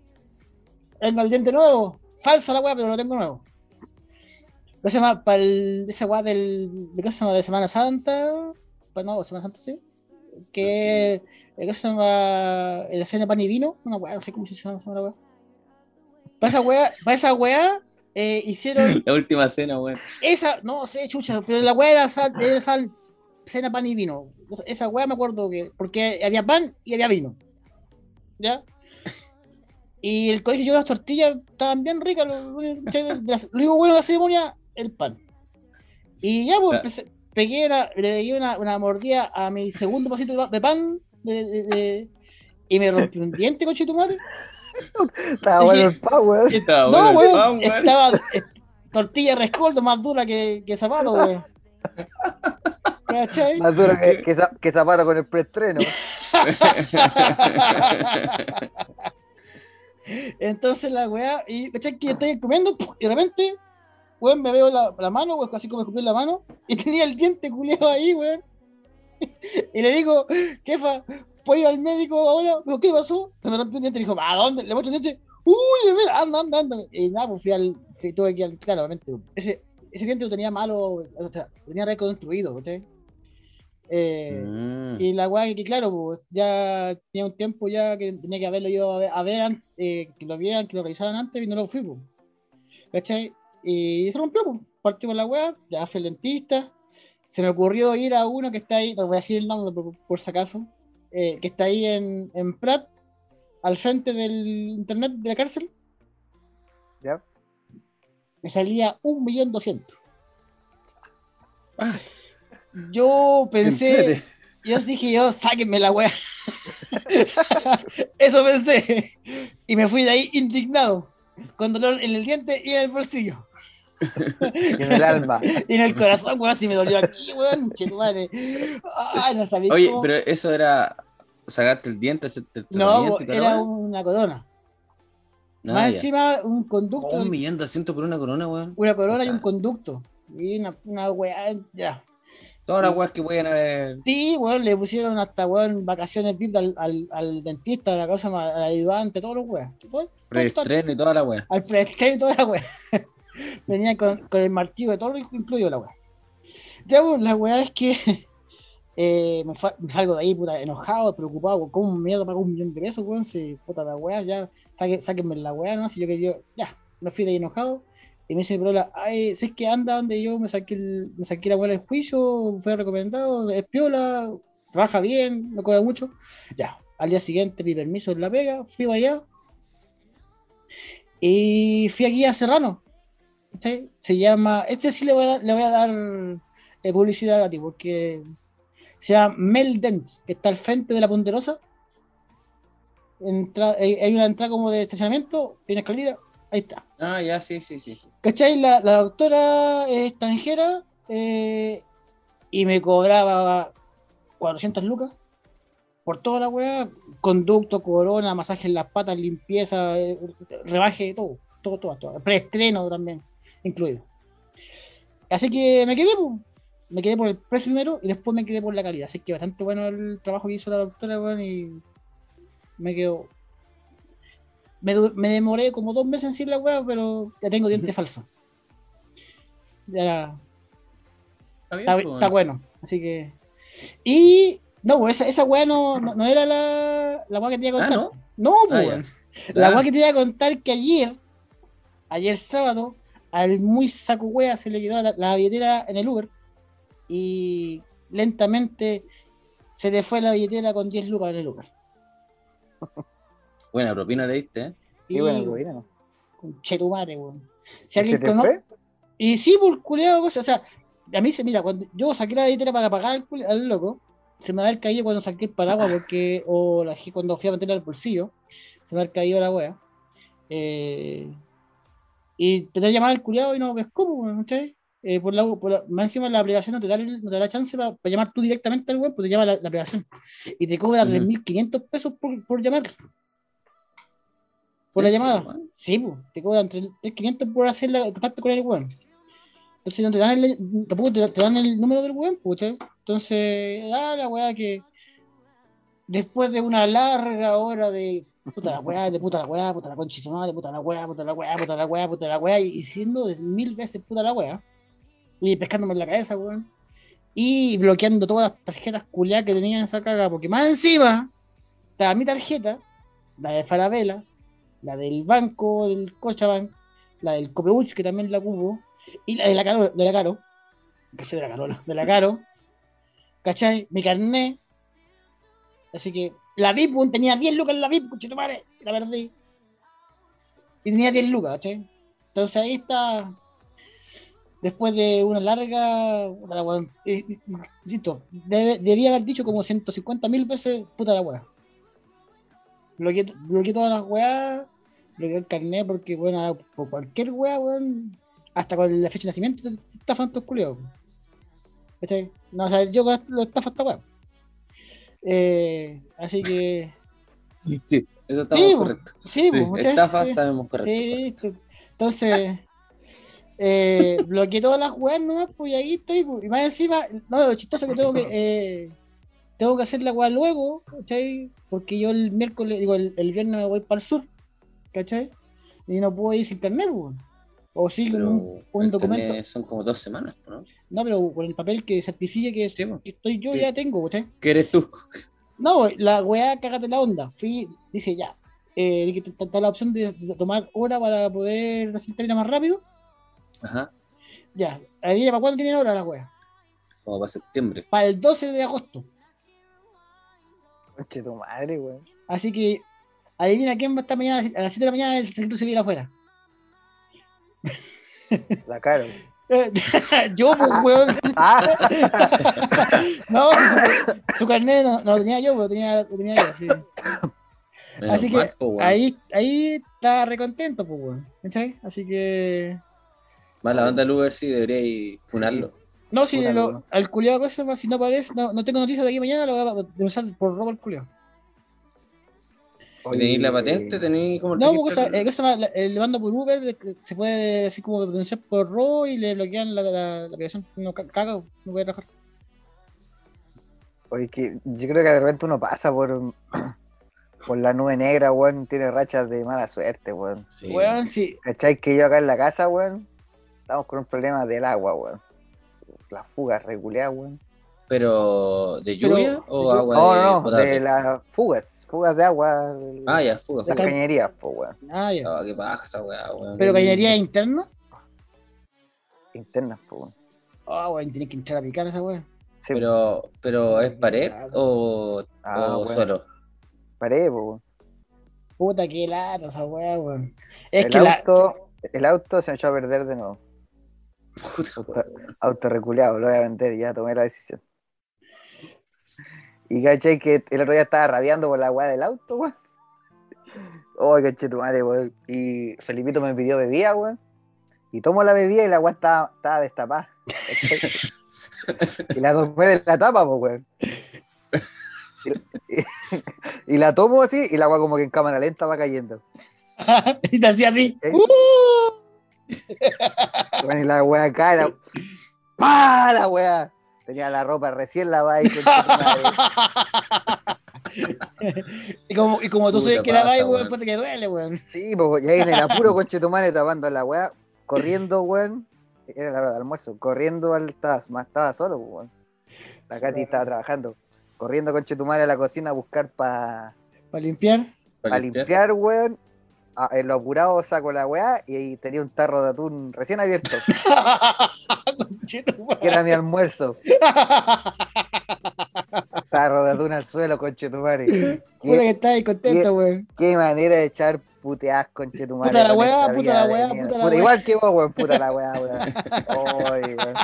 El mal diente nuevo. Falsa la weá, pero lo tengo nuevo. ¿Qué se llama? Para el, esa weá del. ¿De qué se llama? De Semana Santa. Pues no, Semana Santa sí. Que. ¿Qué se llama? La cena pan y vino. Una weá, no sé cómo se llama esa weá. Para esa weá, para esa weá eh, hicieron La última cena, weón. esa. No sé, chucha, pero la weá era, sal, era sal- cena pan y vino. Esa weá me acuerdo que. Porque había pan y había vino. ¿Ya? Y el colegio yo las tortillas estaban bien ricas. Lo, lo las- lo único bueno de la ceremonia, el pan. Y ya, pues, empecé- pegué, la- le di una, una mordida a mi segundo pasito de, pa- de pan. de- de- de- y me rompí un diente, coche tu madre. estaba bueno el power. Estaba no, bueno weón, pan, weón. estaba eh, tortilla rescoldo más dura que, que zapato, weón. ¿Cachai? Más duro que, que, que zapato con el preestreno. Entonces la weá, y ¿cachai? que estoy comiendo y de repente, weón, me veo la, la mano, weón, así como escupí la mano, y tenía el diente culiado ahí, weón. Y le digo, jefa, ¿puedo ir al médico ahora? Me ¿qué pasó? Se me rompió un diente, y dijo, ¿a dónde? Le muestro el diente, uy, de veras, anda, anda, anda. Y nada, pues fui al, fui- tuve que ir al, claro, obviamente, ese, ese diente lo tenía malo, o sea, tenía reconstruido, ¿cachai? Eh, Mm. y la weá que, claro, pues, ya tenía un tiempo ya que tenía que haberlo ido a ver, a ver eh, que lo vieran, que lo revisaran antes y no lo fui, pues. ¿Cachai? Y se rompió, pues. Partió por la weá, ya fui al dentista. Se me ocurrió ir a uno que está ahí, no voy a decir el nombre por, por si acaso, eh, que está ahí en, en Prat, al frente del internet de la cárcel. ¿Ya? Me salía un millón doscientos. Yo pensé. Yo dije, yo, sáquenme la wea. Eso pensé. Y me fui de ahí indignado. Con dolor en el diente y en el bolsillo. Y en el alma. Y en el corazón, weón, si me dolió aquí, weón. Che, tu madre. Ay, no sabía Oye, cómo- pero eso era sacarte el diente, hacerte el No, era una corona. Ah, Más ya. encima, un conducto. Oh, un millón doscientos por una corona, weón. Una corona y un conducto. Y una, una weá, ya. Todas las weas que pueden haber. Sí, weón, le pusieron hasta, weón, vacaciones VIP al, al, al dentista, a la cosa, al ayudante, todos los weas. Preestreno y toda la wea. al preestreno y toda la weá. Venía con, con el martillo de todo incluido la weá. Ya, pues, la weá es que eh, me, fa- me salgo de ahí, puta, enojado, preocupado, ¿cómo mierda pago un millón de pesos, weón? Si, puta, la weá, ya, saque, sáquenme la weá, ¿no? Si yo quería, ya, me fui de ahí enojado. Y me dice mi ay, si es que anda donde yo me saqué, el, me saqué la weá del juicio, fue recomendado, es piola, trabaja bien, no cobra mucho. Ya, al día siguiente mi permiso en la pega, fui allá. Y fui aquí a Serrano. ¿cachai? Se llama, este sí le voy a dar, le voy a dar eh, publicidad gratis porque se llama Mel Dents, que está al frente de la Ponderosa. Entra- hay hay una entrada como de estacionamiento, tiene escalera, ahí está. Ah, ya, sí, sí, sí. sí. ¿Cachai? La, la doctora es extranjera eh, y me cobraba 400 lucas por toda la weá. Conducto, corona, masaje en las patas, limpieza, eh, rebaje, todo, todo, todo, todo. Preestreno también incluido. Así que me quedé, po. me quedé por el precio primero y después me quedé por la calidad. Así que bastante bueno el trabajo que hizo la doctora, weón, y me quedo. Me, me demoré como dos meses en decir la weá, pero ya tengo diente falso. Ya Está bien, está, pues, está bueno. Así que. Y. No, pues esa, esa weá no, no, no era la, la weá que te iba a Ah, contar. ¿no? No, pues, Ah. La Ah. weá que te iba a contar que ayer, ayer sábado, al muy saco wea se le quedó la, la billetera en el Uber y lentamente se le fue la billetera con 10 lucas en el Uber. Buena propina le diste, ¿eh? Y Qué bueno, Rubina. con chetumare, weón. Si ¿Se alguien te cono- fue? Y sí, por el culeado, cosa, o sea, a mí se mira, cuando yo saqué la billetera para pagar al, loco, se me va a haber caído cuando saqué el paraguas porque, o la, cuando fui a meterla al bolsillo, se me va a haber caído la wea. Eh, y te que llamar al culiado y no ves cómo. Eh, por la, por la- más encima la aplicación no te da, el- no te da chance para llamar tú directamente al web, pues te llama la, la aplicación. Y te cobra Ujú. 3.500 pesos por, por llamar. Por la llamada. Sí, pues, te cobran 3.500 por hacer la, el contacto con el weón. Entonces no te dan el, tampoco te, te dan el número del weón, pues, ¿cachai? Entonces, ah, la weá que después de una larga hora de puta la weá, de puta la weá, puta la concha de puta la weá, puta la weá, puta la weá, puta la weá, y, y siendo de mil veces puta la weá, y pescándome en la cabeza, weón, y bloqueando todas las tarjetas culiadas que tenía en esa caga, porque más encima estaba mi tarjeta, la de Falabella, la del banco, del Cochabank, la del Copeuch, que también la cubo, y la de la Caro, de la Caro, de la Carola, de la Caro, ¿cachai? Mi carnet, así que la VIP, tenía 10 lucas en la VIP, madre, la perdí. Y tenía 10 lucas, ¿cachai? Entonces ahí está. Después de una larga. Puta la eh, Insisto, debía haber dicho como 150 mil veces puta la weá. Bloqueé, bloqueé todas las weas, bloqueé el carnet porque, bueno, ahora por cualquier weá, weón, hasta con la fecha de nacimiento te, te estafan tus culiados. ¿Cachai? No, o sea, yo con lo estafa esta weá. Eh, así que. Sí, eso está Sí, correcto. Sí, Sí, pues, muchas- estafa sí. sabemos correcto. Sí, entonces eh, bloqueé todas las weas nomás, pues y ahí estoy, pues, y más encima, no, lo chistoso que tengo que eh, tengo que hacer la wea luego, ¿cachai? Porque yo el miércoles, digo, el, el viernes me voy para el sur, ¿cachai? Y no puedo ir sin carnet, pues. O sí, con un, documento. son como dos semanas, ¿no? No, pero con el papel que certifique que, Sí, po. que estoy yo Sí. ya tengo, ¿cachai? ¿Qué eres tú? No, la weá, cágate la onda. Fui, dice ya. Eh, está la opción de, de tomar hora para poder hacer trámite más rápido. Ajá, Ya, para cuándo tienen hora la weá. como para septiembre. Para el 12 de agosto. Conche tu madre, weón. Así que adivina quién va a estar mañana a las 7 de la mañana en el secreto civil afuera. La cara. yo, pues, weón. No, su, su carnet no, no lo tenía yo, pero lo tenía, lo tenía yo. sí. Menos Así que ahí, ahí está recontento, pues, weón. ¿Cachai? Así que. Mala onda el Uber, sí, debería funarlo. No, si lo, al culiado cosa, si no aparece, no, no tengo noticias de aquí mañana, lo voy a denunciar por robo al culiado. ¿Y ¿Tenéis la patente? ¿Tenéis como el No, porque la- eh, le mando por Uber, se puede así como denunciar por robo y le bloquean la, la, la aplicación. No ca- caga, no puede trabajar. Oye, que yo creo que de repente uno pasa por, por la nube negra, weón, tiene rachas de mala suerte, weón. Sí. Weón, sí. ¿Cachai? Que yo acá en la casa, weón, estamos con un problema del agua, weón. Las fugas reguladas, weón. ¿Pero de Pero- lluvia o de- agua No, de no, de las fugas, fugas de agua. Ah, ya, fuga. Las cañerías, pues, weón. Ah, ya. Ah, qué paja esa weá, weón. Pero cañería interna. Internas, pues, weón. Ah, weón, tiene que entrar a picar esa weón. Sí, Pero, pero ¿es pared o, Ah, o bueno. solo? pared, pues, weón. Puta, qué lata esa weón, weón. Es el que la. auto, el auto se me echó a perder de nuevo. Puta, Auto reculeado, lo voy a vender, ya tomé la decisión. Y cachai que el otro día estaba rabiando por la weá del auto, weón. Oh, caché tu madre, weón. Y Felipito me pidió bebida, weón. Y tomo la bebida y la weá estaba, estaba destapada. y la tomé de la tapa, pues, weón. Y, y- y la tomo así y la weá como que en cámara lenta va cayendo. y te hacía así. ¿Eh? Bueno, y la weá cae, la... ¡Pah! La weá. Tenía la ropa recién lavada y con y, como, y como tú sabes que la vais, weón, weón. puta que duele, weón. Sí, pues, y ahí en el apuro conchetumare tapando la weá, corriendo, weón. Era la hora de almuerzo, corriendo al. Más- estaba solo, pues, weón. La Katy estaba trabajando. Corriendo conchetumare a la cocina a buscar para Para limpiar. para limpiar, weón. En lo apurado saco la weá y ahí tenía un tarro de atún recién abierto, que era mi almuerzo. Tarro de fortuna al suelo, conchetumare. Puta que ¿Qué, estás ahí contento, weón. qué manera de echar puteadas, conchetumare. Puta la con weá, puta la weá, puta la weá. Igual que vos, weón, puta la weá, weón. Oy, weón.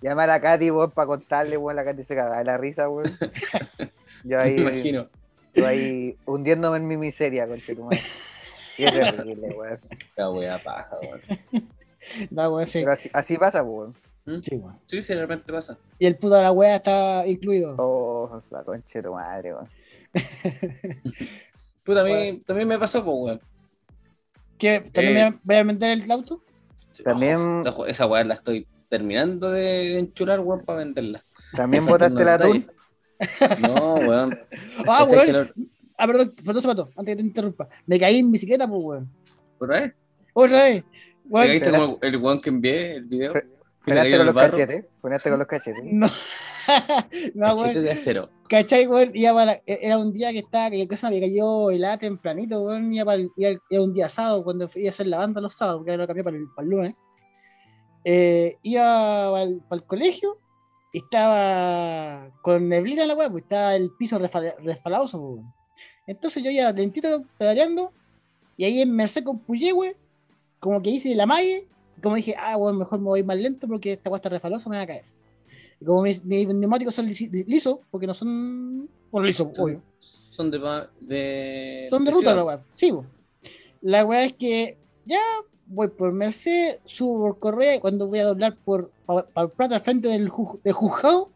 Llamar a Katy, weón, para contarle, weón, la Katy se caga de la risa, weón. Yo ahí, Me imagino. yo ahí hundiéndome en mi miseria, conchetumare. Qué terrible, weón. La wea paja, weón. No, weón, sí. Pero así, así pasa, weón. Sí, weón. Sí, sí, de repente pasa. Y el puto de la weá está incluido. Oh, la concha de tu madre, weón. Puta, a mí también me pasó, pues, weón. ¿Qué? ¿También Eh. me voy a vender el auto? Sí, También- ojo, ojo, esa weá la estoy terminando de, enchular, weón, para venderla. También botaste el atún. No, weón. Ah, ¿Cachai que weón. Ah, perdón, perdón, zapato, antes que te interrumpa. Me caí en bicicleta, pues, weón. ¿Por ahí? Otra vez. ¿Te Weón, caíste como el weón que envié el video? Cayó con los cachetes. Frenaste con los cachetes. no. no, Cachete weón. de acero. ¿Cachai, weón? Para la- Era un día que estaba, que cosa me cayó helada tempranito, weón. Iba para un día sábado cuando fui a hacer la banda los sábados, porque ahora lo cambié para el, para el lunes. Eh, iba para el, para el colegio y estaba con neblina en la weá, pues estaba el piso resfala- resbaloso, pues, weón. Entonces yo iba lentito pedaleando y ahí en Merced con Puyehue, como que hice la malle, y como dije, ah, bueno, mejor me voy más lento porque esta weá está resbalosa, me va a caer. Y como mis, mis neumáticos son lisos, porque no son. Bueno, lisos, Son- obvio. Son de. pa- de Son de ruta la weá. Sí, po. La weá es que ya voy por Merced, subo por Correa y cuando voy a doblar por para el plato al frente del, ju- del juzgado,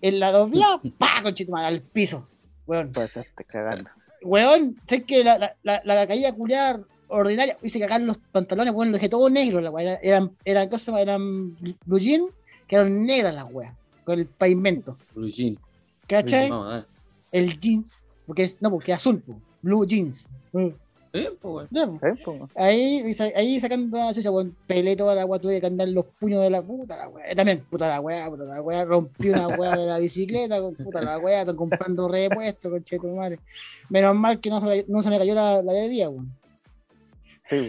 en la doblada, ¡pa! Conchetumare, al piso. Weón. Pasaste cagando. Weón, sé que la, la, la, la caída culiar ordinaria, hice cagar los pantalones, weón, los dejé todo negro, la weá. Eran, eran cosas, eran blue jean, que eran negras las weas, con el pavimento. Blue Jean. ¿Cachai? No, ah. El jeans, porque es, no, porque es azul, po, blue jeans. Sí, pues. ¿Sabes, po? Ahí, ahí sacando la chucha, weón, pelé toda la weá, tuve que andar los puños de la puta la weá. También, puta la weá, puta la weá, rompí una weá de la bicicleta, con puta la weá, estoy comprando repuestos, conche tu madre. Menos mal que no se, no se me cayó la, la bebida, weón. Sí.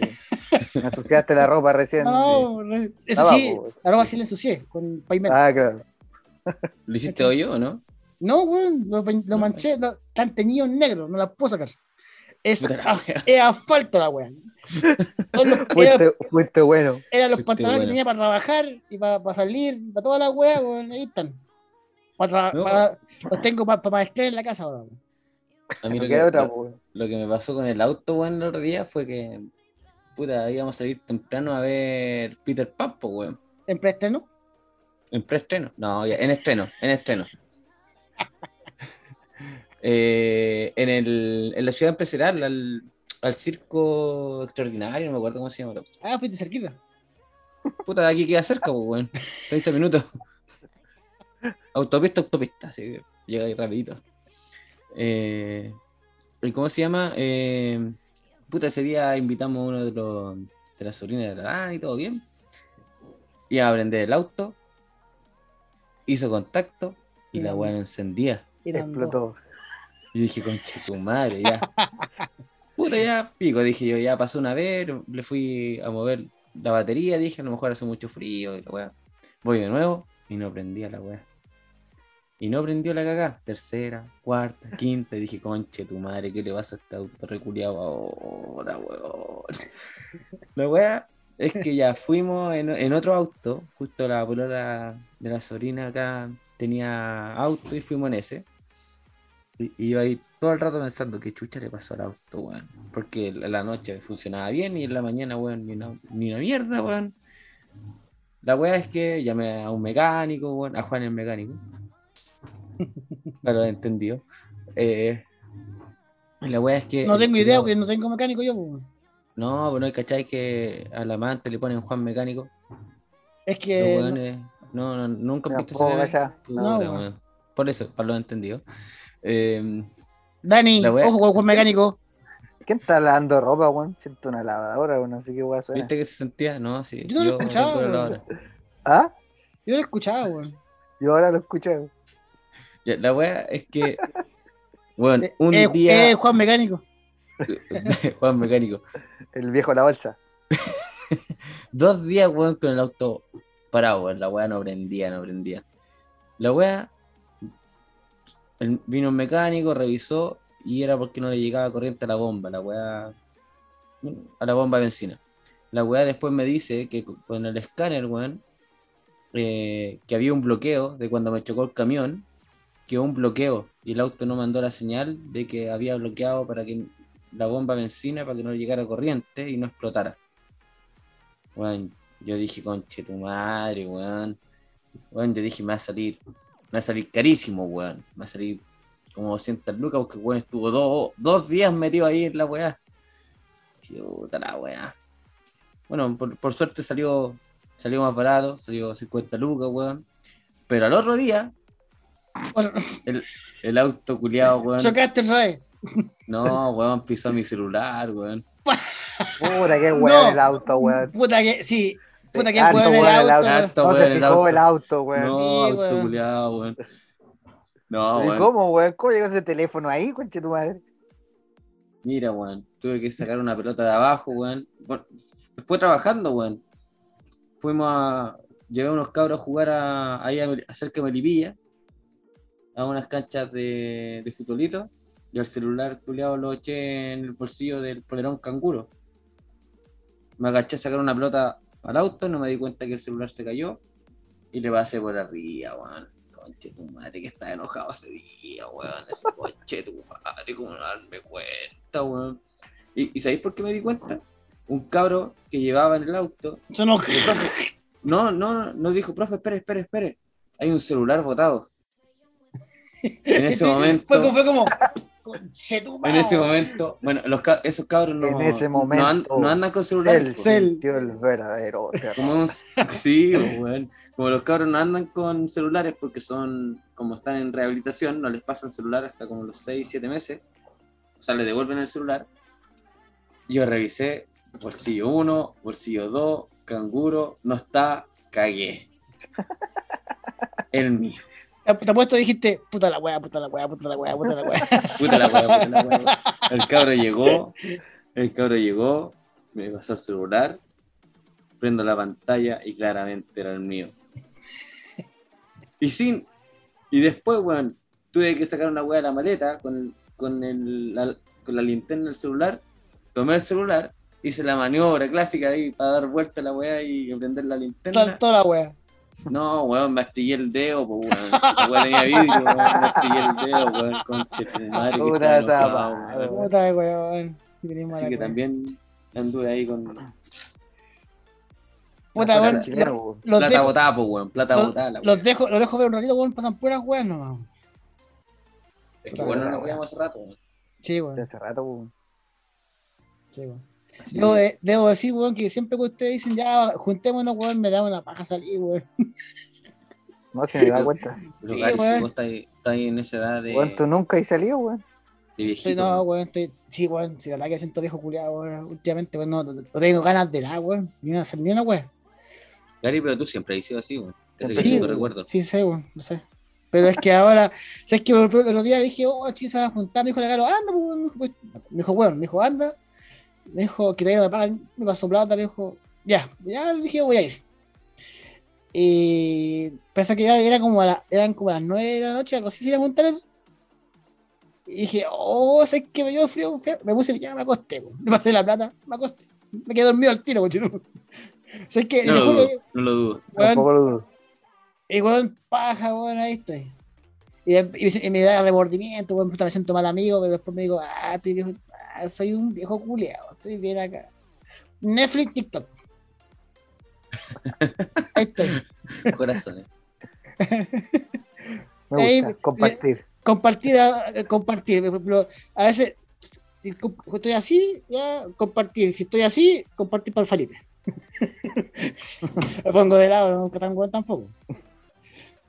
Me ensuciaste la ropa recién. No, re- eso Abajo, sí, weón. la ropa sí la ensucié con pavimento. Ah, claro. ¿Lo hiciste hoy o no? No, weón, lo, pe- lo No, manché, lo- están teñidos en negro, no la puedo sacar. Es, es asfalto la weá. Los- Era, Fuiste, fuiste bueno. eran los pantalones que tenía para trabajar y para, salir, para toda la weá, weón, ahí están. No. los tengo para mezclar en la casa ahora, weón. A mí No lo que, queda otra, lo, po. lo que me pasó con el auto, weón, el otro día fue que. Puta, íbamos a salir temprano a ver Peter Pan, po, weón. En preestreno. ¿En preestreno? No, ya, en estreno, en estreno. Eh, en, el, en la ciudad empresarial, al, al circo extraordinario, no me acuerdo cómo se llama. Ah, fuiste cerquita. Puta, de aquí queda cerca, pues, weón. 30 minutos. Autopista, autopista, así que llega ahí rapidito. Eh, ¿y ¿Cómo se llama? Eh, puta, ese día invitamos a uno de los de las sobrinas de la Dani y todo bien. Iba a prender el auto, hizo contacto y la weá encendía. Explotó. Y dije, conche tu madre, ya. Puta, ya, pico, dije yo, ya pasó una vez, le fui a mover la batería, dije, a lo mejor hace mucho frío y la weá. Voy de nuevo y no prendía la weá. Y no prendió la cagá. Tercera, cuarta, quinta, y dije, conche tu madre, ¿qué le pasa a este auto reculeado ahora, weón? La weá es que ya fuimos en, en otro auto, justo la polola de la sobrina acá tenía auto y fuimos en ese. Y iba ahí todo el rato pensando qué chucha le pasó al auto, weón. Porque la noche funcionaba bien y en la mañana, weón, ni una, ni una mierda, weón. La weá es que llamé a un mecánico, weón, a Juan el mecánico. Claro, entendido. Eh, la weá es que. No tengo idea no, porque no tengo mecánico yo, weón. No, pues no, ¿cachai? Que al amante le ponen Juan mecánico. Es que. weones- no, no, nunca he visto ese No. Por eso, para lo entendido. Eh, Dani, La wea- ojo con Juan mecánico. ¿Quién está lavando ropa, weón? Siento una lavadora, weón. Sé qué weón suena. ¿Viste que se sentía? No, sí. Yo no lo escuchaba, weón. ¿Ah? Yo lo escuchaba, weón. Yo ahora lo escuché. Ya, la wea es que. Bueno, Eh, un eh, día. eh, Juan mecánico. Juan mecánico. El viejo de la bolsa. Dos días, weón, con el auto parado, weón. La weá no prendía, no prendía. La weá el- vino un mecánico, revisó y era porque no le llegaba corriente a la bomba, la weá, a la bomba de benzina. La weá después me dice que co- con el escáner, weón, eh, que había un bloqueo de cuando me chocó el camión, que un bloqueo y el auto no mandó la señal de que había bloqueado para que la bomba de benzina para que no le llegara corriente y no explotara. Weón, yo dije, conche tu madre, weón. Weón, yo dije, me va a salir, va a salir carísimo, weón. Me va a salir como 200 lucas porque weón estuvo dos, dos días metido ahí en la weá. Puta la weá. Bueno, por, por suerte salió, salió más barato, salió 50 lucas, weón. Pero al otro día, Bueno, el auto culiado, weón. chocaste otra vez. No, weón, pisó mi celular, weón. Puta, qué weón No. el auto, weón. Puta que, sí. Puta Harto weón el auto. Harto No se el auto. el auto, weón. No, auto weón. culiado, weón. No, ¿Y weón. cómo, weón? ¿Cómo llegó ese teléfono ahí, conche tu madre? Mira, weón, tuve que sacar una pelota de abajo, weón. Bueno, fue trabajando, weón. Fuimos a. Llevé a unos cabros a jugar a, ahí a, a cerca de Melipilla, a unas canchas de, de futbolito, y el celular culiado lo eché en el bolsillo del polerón canguro. Me agaché a sacar una pelota al auto, no me di cuenta que el celular se cayó, y le pasé por arriba, weón. Conche tu madre, que está enojado ese día, weón. Ese conche tu madre, como no darme cuenta, weón. ¿Y, ¿Y sabéis por qué me di cuenta? Un cabro que llevaba en el auto. Eso no-. No, no, no dijo, profe, espere, espere, espere. Hay un celular botado. En ese momento. Fue como, fue como. "Conche tu En madre". ese momento, bueno, los ca- esos cabros no, En ese no an- momento, no, andan con celular. Cel. sintió el verdadero terror. Como sí, pues, weón. Como los cabros no andan con celulares porque son, como están en rehabilitación, no les pasan celular hasta como los 6, 7 meses. O sea, le devuelven el celular. Yo revisé bolsillo 1, bolsillo 2, canguro, no está, cagué. El mío. Te apuesto dijiste, puta la wea, puta la wea, puta la wea, puta la wea. Puta la weá, puta la weá. El cabro llegó, el cabro llegó, me pasó el celular, prendo la pantalla y claramente era el mío. Y sin, y después, weón, tuve que sacar una weá de la maleta con, con, el, la, con la linterna del celular, tomé el celular, hice la maniobra clásica ahí para dar vuelta a la weá y prender la linterna. Toda, toda la wea. No, weón, me astillé el dedo, pues, weón. Weá tenía vidrio, weón, me astillé el dedo, weón, conche tu madre. que Puta esa weón. Puta de weón. Así que también anduve ahí con Puta, weón, weón. los plata dejo, botada, pues, weón, plata los, botada. la los dejo, los dejo ver un ratito, weón, pasan puras weas nomás. Es que bueno, la nos veíamos hace rato, weón. Sí, weón. Hace rato, weón. Sí, weón. Debo, que- de- debo decir, weón, que siempre que ustedes dicen, ya, juntémonos, weón, me da una paja salir, weón. No, si me da cuenta. Pero Sí, Gary, si vos estás ahí, estás ahí en esa edad de, Weón, tú nunca has salido, weón. de Sí, no, weón. estoy, sí, weón, sí, la verdad que siento viejo culiado, weón, últimamente, weón, no, no, no tengo ganas de nada, weón, ni una, ni una weón. Gary, pero tú siempre has sido así, weón. Desde Sí, que yo weón. recuerdo. Sí, sé, weón, no sé. Pero es que ahora, ¿sabes que el otro día le dije, oh, chicos, se van a juntar? Me dijo la cara, anda, weón. Me dijo, pues, me dijo, weón, me dijo, anda. Me dijo que todavía no me pagan, me pasó plata, me dijo, ya, ya, dije, voy a ir. Y pensé que ya era como a la- eran como las 9 de la noche, algo así, se iba a juntar él. Y dije, oh, sé que me dio frío, frío. me puse, ya me acosté, me pasé la plata, me acosté. Me quedé dormido al tiro, weón. Sé que, No lo dudo, no lo dudo. weón, Tampoco lo dudo. y weón, paja, weón, ahí estoy. Y, y- y me da remordimiento, weón, puta, me siento mal amigo, pero después me digo, ah, estoy viejo, ah, soy un viejo culeado, estoy bien acá. Netflix, TikTok. Ahí estoy. Corazones. Me Ahí- gusta compartir. Compartir, a- compartir. Por ejemplo, a veces, si estoy así, ya, compartir. Si estoy así, compartir para el Felipe. Me pongo de lado, nunca tan bueno tampoco.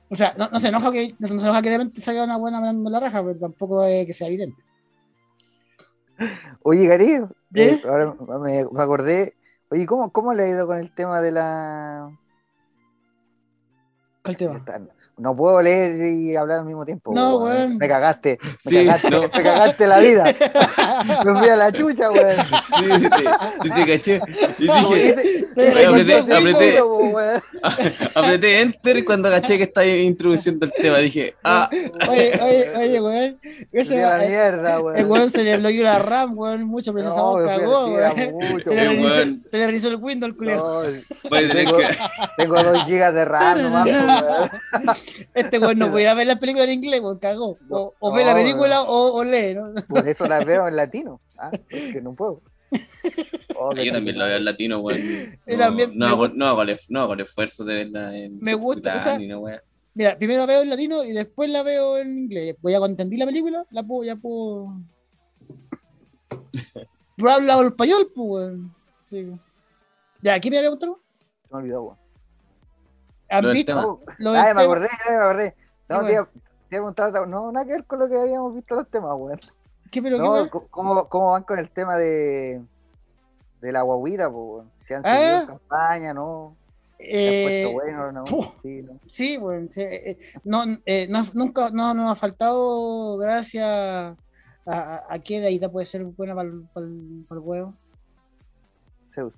O sea, no, no se enoja que no, se enoja que de repente salga una buena mirando la raja, pero tampoco es que sea evidente. Oye, Gary, eh, ¿Eh? ahora me, me acordé. Oye, ¿cómo, ¿cómo le ha ido con el tema de la. ¿Cuál tema? No puedo leer y hablar al mismo tiempo. No, weón. weón. Me cagaste. Me Sí, cagaste, no. me cagaste la vida. Me fui a la chucha, weón. Sí, sí, te, sí te caché. Y Como dije, apreté- apreté. apreté enter cuando caché que estaba introduciendo el tema. Dije, ah, Oye, oye, oye, weón. Ese la mierda, el weón. se le bloqueó la RAM, weón. Mucho procesador No, cagó, weón. Se le, reinició el Windows, tener tengo, que. tengo dos gigas de RAM nomás, weón. Este weón no podía ver la película en inglés, weón, cagó. O, o ve la película o, o lee, ¿no? Por eso las veo en latino. Ah, porque no puedo. Oh, qué Yo también lo veo en latino, weón. No, no, hago, no, hago el, no hago el esfuerzo de verla en Me gusta, o sea. Mira, primero la veo en latino y después la veo en inglés. Pues ya cuando entendí la película, la puedo, ya puedo. Pero ha hablado el español, pues, weón. Sí. Ya, ¿quién me preguntar? Se me olvidó, weón. ¿Han Lo del visto tema. Oh, lo me acordé, me acordé. No, ¿Qué te iba, te iba a preguntar otra- No, nada que ver con lo que habíamos visto los temas, weón. ¿Qué, pero, qué, No, ¿cómo, ¿Cómo van con el tema de, de la guaguita, po, weón? Si han Ah. seguido en campaña, ¿no? ¿Se han Eh, puesto bueno, no? puf. Sí, no. Sí, bueno, sí, eh, eh, no, eh, no, nunca no nos ha faltado gracias a, a, a qué deidad puede ser buena para el, para el, para el huevo. Zeus.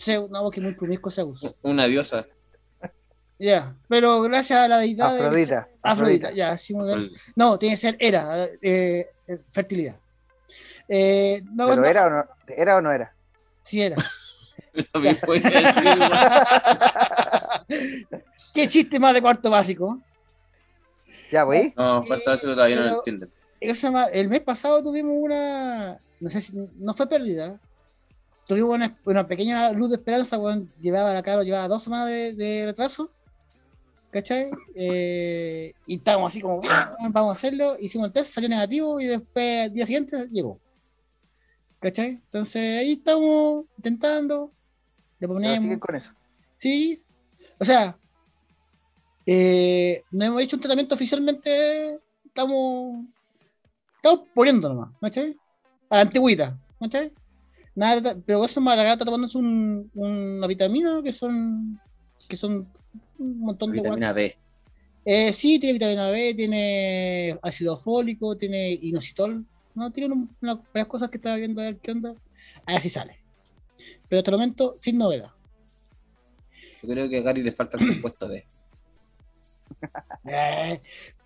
Zeus, no, porque es muy promiscuo Zeus. Una diosa. Ya, pero gracias a la deidad. de- Afrodita. Afrodita, ya, sí, muy bien. No, tiene que ser era, eh, eh, fertilidad. Eh, no, ¿Pero no, era o no, era o no era? Sí, era. ¿Qué chiste más de cuarto básico? Ya, pues. No, falta eso que todavía no lo entienden. El mes pasado tuvimos una. No sé si. No fue pérdida. Tuvimos una, una pequeña luz de esperanza, weón. Llevaba la cara, llevaba dos semanas de, de retraso. ¿Cachai? Eh, y estábamos así como, "Bien, vamos a hacerlo. Hicimos el test, salió negativo y después, al día siguiente, llegó. ¿Cachai? Entonces ahí estamos intentando. Le ponemos. con eso. Sí, o sea, eh, no hemos hecho un tratamiento oficialmente, estamos, estamos poniendo nomás, ¿cachai? A la antigüita, ¿cachai? Nada, pero eso más la está tomándose un, una vitamina que son, que son un montón de Vitamina B. eh, sí, tiene vitamina B, tiene ácido fólico, tiene inositol. No, tiene un- una- varias cosas que estaba viendo a ver qué onda. A ver si sale. Pero hasta el momento, sin novedad. Yo creo que a Gary le falta el compuesto B. Eh,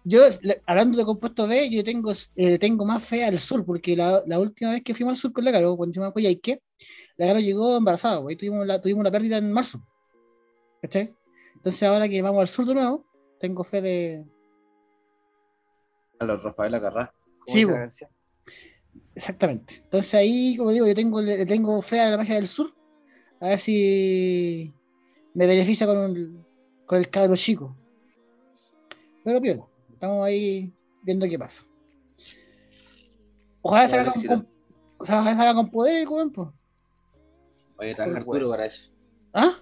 yo, hablando de compuesto B, yo tengo, eh, tengo más fe al sur, porque la, la última vez que fuimos al sur con la Caro, cuando fuimos a Coyhaique, la Caro llegó embarazada, y tuvimos la, tuvimos la pérdida en marzo. ¿Cachai? Entonces ahora que vamos al sur de nuevo, tengo fe de... A los Rafael Acarrá. como Sí. Exactamente. Entonces ahí, como digo, yo tengo, le tengo fe a la magia del sur, a ver si me beneficia con, un- con el cabro chico. Pero piola, estamos ahí viendo qué pasa. Ojalá salga con, con- ojalá salga con poder el weón, po. Voy a trabajar duro para eso. ¿Ah?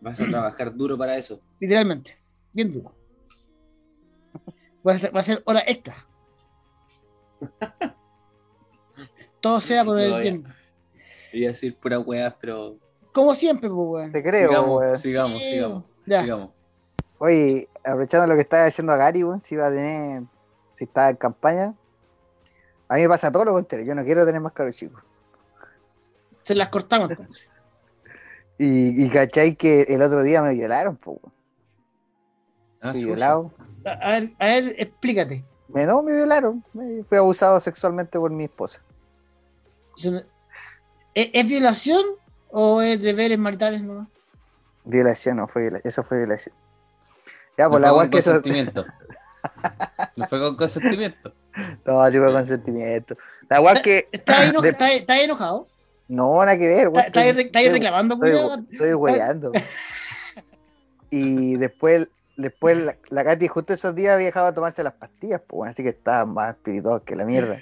Vas a trabajar duro para eso. Literalmente, bien duro. Va a ser, va a ser hora extra. Todo sea por el No, ya. bien. Iba a decir pura weas, pero. Como siempre, pues, weón. Te creo, sigamos, weón. sigamos, sigamos, Ya. sigamos. Oye, aprovechando lo que estaba diciendo a Gary, weón, si iba a tener, si estaba en campaña, a mí me pasa todo lo contrario, yo no quiero tener más caros chicos. Se las cortamos entonces. Y, y cachai que el otro día me violaron, po. Ah, Fui violado. A ver, a ver, explícate. Me, no, me violaron. Me- fui abusado sexualmente por mi esposa. ¿Es, es violación o es deberes maritales nomás? Violación, no fue violación. Eso fue violación. Ya, No pues la fue con que eso. consentimiento. No fue con consentimiento. No, sí fue consentimiento. La weá que. ¿Estás eno- de- estás- estás enojado? No, nada que ver, weón. ¿Estás ahí re- estás ahí Estoy- reclamando, Estoy, culiao? estoy hueveando. Y después, después la, la Katy justo esos días había dejado de tomarse las pastillas, pues bueno, así que estaba más espiritual que la mierda.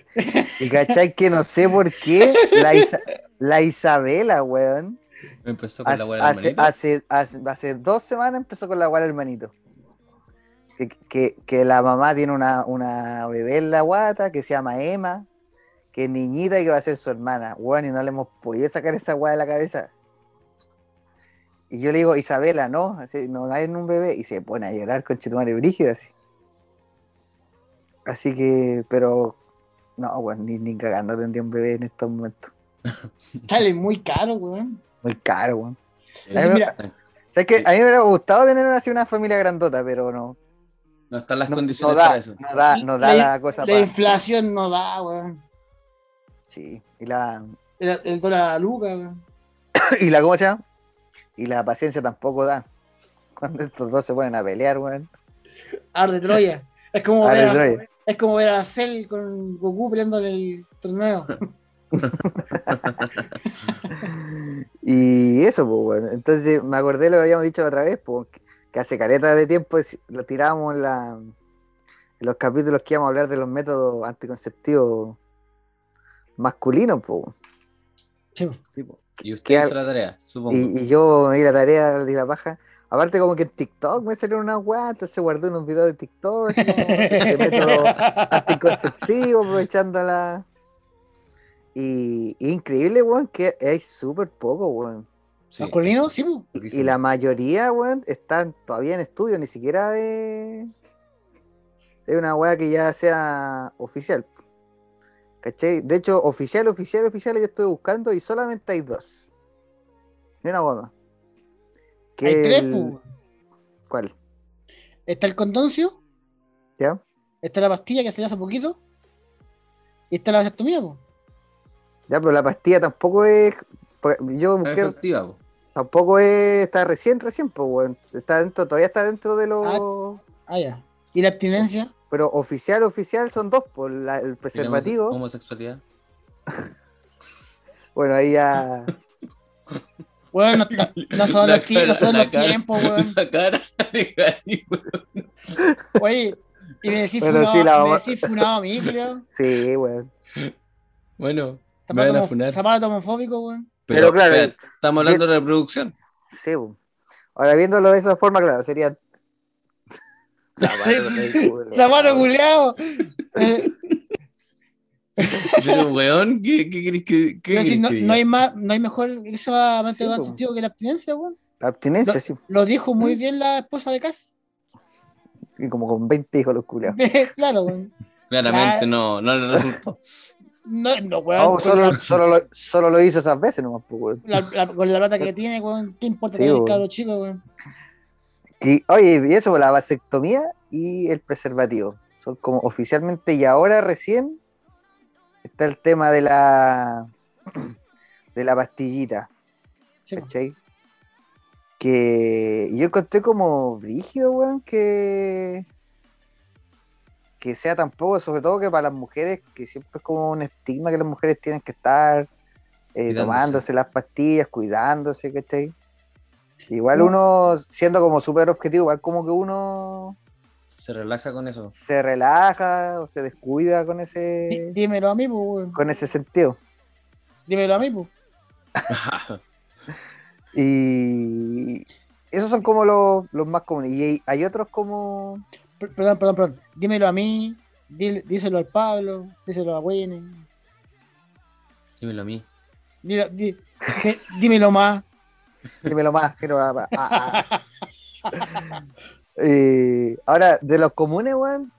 Y cachai que no sé por qué la, Isa- la Isabela, weón, empezó con hace, la del hace, hermanito. hace, hace, hace dos semanas empezó con la guarda hermanito. Que, que, que la mamá tiene una, una bebé en la guata que se llama Emma, que niñita y que va a ser su hermana. Weón, y no le hemos podido sacar esa weá de la cabeza. Y yo le digo, Isabela, no, así, no hay un bebé. Y se pone a llorar con Chetumare Brígida así. Así que, pero, no, weón, ni, ni cagando tendría un bebé en estos momentos. Sale muy caro, weón. Muy caro, weón. O sea, es que a mí me hubiera gustado tener así una familia grandota, pero no. No están las No, condiciones no da, para eso. no da, no da la, cosa La para. inflación no da, weón. Sí. Y la, El, el dólar a luca, y la, ¿cómo se llama? Y la paciencia tampoco da. Cuando estos dos se ponen a pelear, weón. Arde Troya. Es como, Arde ver a, es como ver a Cell con Goku peleando en el torneo. Y eso, pues, bueno. Entonces me acordé lo que habíamos dicho la otra vez, pues, que- hace careta de tiempo lo tirábamos en, la, en los capítulos que íbamos a hablar de los métodos anticonceptivos masculinos. Sí, Sí, po. Y ¿Qué usted hizo la tarea, supongo. Y, y yo me di la tarea y la paja. Aparte, como que en TikTok me salieron unas weas, entonces guardé unos videos de TikTok, así como de método anticonceptivo, aprovechándola. Y, y increíble, weón, que hay súper poco, weón. Sí. ¿Masculino? Sí. Y Poquísimo. la mayoría, weón, están todavía en estudio, ni siquiera de. Es una weá que ya sea oficial. ¿Cachai? De hecho, oficial, oficial, oficial, yo estoy buscando y solamente hay dos. Ni una. Que Hay tres, el- pues. ¿Cuál? Está el condoncio, ¿Ya? está la pastilla que salió hace poquito, y está la vasectomía, pues. Ya, pero la pastilla tampoco es. Yo busqué, efectiva, po. tampoco es. Está recién, recién, pues. Está dentro, todavía está dentro de los. Ah, ya. ¿Y la abstinencia? Pero oficial, oficial son dos, por el ¿Y la preservativo. homo- homosexualidad. Bueno, ahí ya. Bueno, no, son La los, tie- no cara- son los cara- tiempos, weón. La cara de Gary, weón. Oye, y me decís Bueno, funado, sí, me funado a mí, creo. Sí, weón. Bueno, me van a funar. zapato homofóbico, weón. Pero, Pero claro, espera, estamos hablando de reproducción. Sí, weón. Ahora viéndolo de esa forma, claro, sería. Zapato, culeado. Pero, weón, ¿qué, qué querés que, qué querés no, que no hay más, no hay mejor ese método po. anticonceptivo que la abstinencia, weón. La abstinencia, No. sí. Lo dijo ¿Mm? muy bien la esposa de Cass. Y como con 20 hijos los culiados. claro, weón. Claramente no, no le resultó. No, no, weón. No, solo, la, solo, lo, solo lo hizo esas veces nomás, pues, weón. la- la- con la plata que tiene, weón. ¿Qué importa Sí, tener el cabro chico, weón? Y, oye, y eso, la vasectomía y el preservativo. Son como oficialmente, y ahora recién está el tema de la de la pastillita, Sí. ¿cachai? Que yo encontré como brígido, weón, que que sea tampoco, sobre todo que para las mujeres, que siempre es como un estigma que las mujeres tienen que estar eh, tomándose las pastillas, cuidándose, ¿cachai? Igual No. uno, siendo como súper objetivo, igual como que uno Se relaja con eso. se relaja o se descuida con Dí- ese Dímelo a mí, pues, con ese sentido. Dímelo a mí, pues. Y esos son como los, los más comunes. Y hay, hay otros como. Per- Perdón, perdón, perdón. Dímelo a mí. díselo al Pablo. Díselo a Winnie. Dímelo a mí. Di- dímelo más. Dímelo más. quiero- ah, ah, ahora, de los comunes, weón,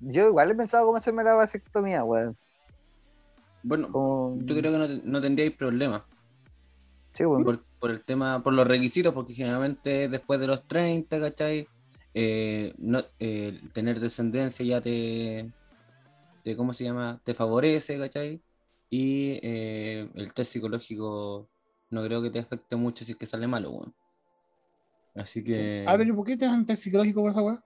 yo igual he pensado cómo hacerme la vasectomía, weón. Bueno, Como- yo creo que no, no tendríais problema Sí, weón. por, por el tema, por los requisitos, porque generalmente después de los 30, ¿cachai? Eh, no, eh, tener descendencia ya te, te, ¿cómo se llama? Te favorece, ¿cachai? Y eh, el test psicológico no creo que te afecte mucho si es que sale malo, weón. Así que A ver, ¿por qué te hacen test psicológico por esa weá?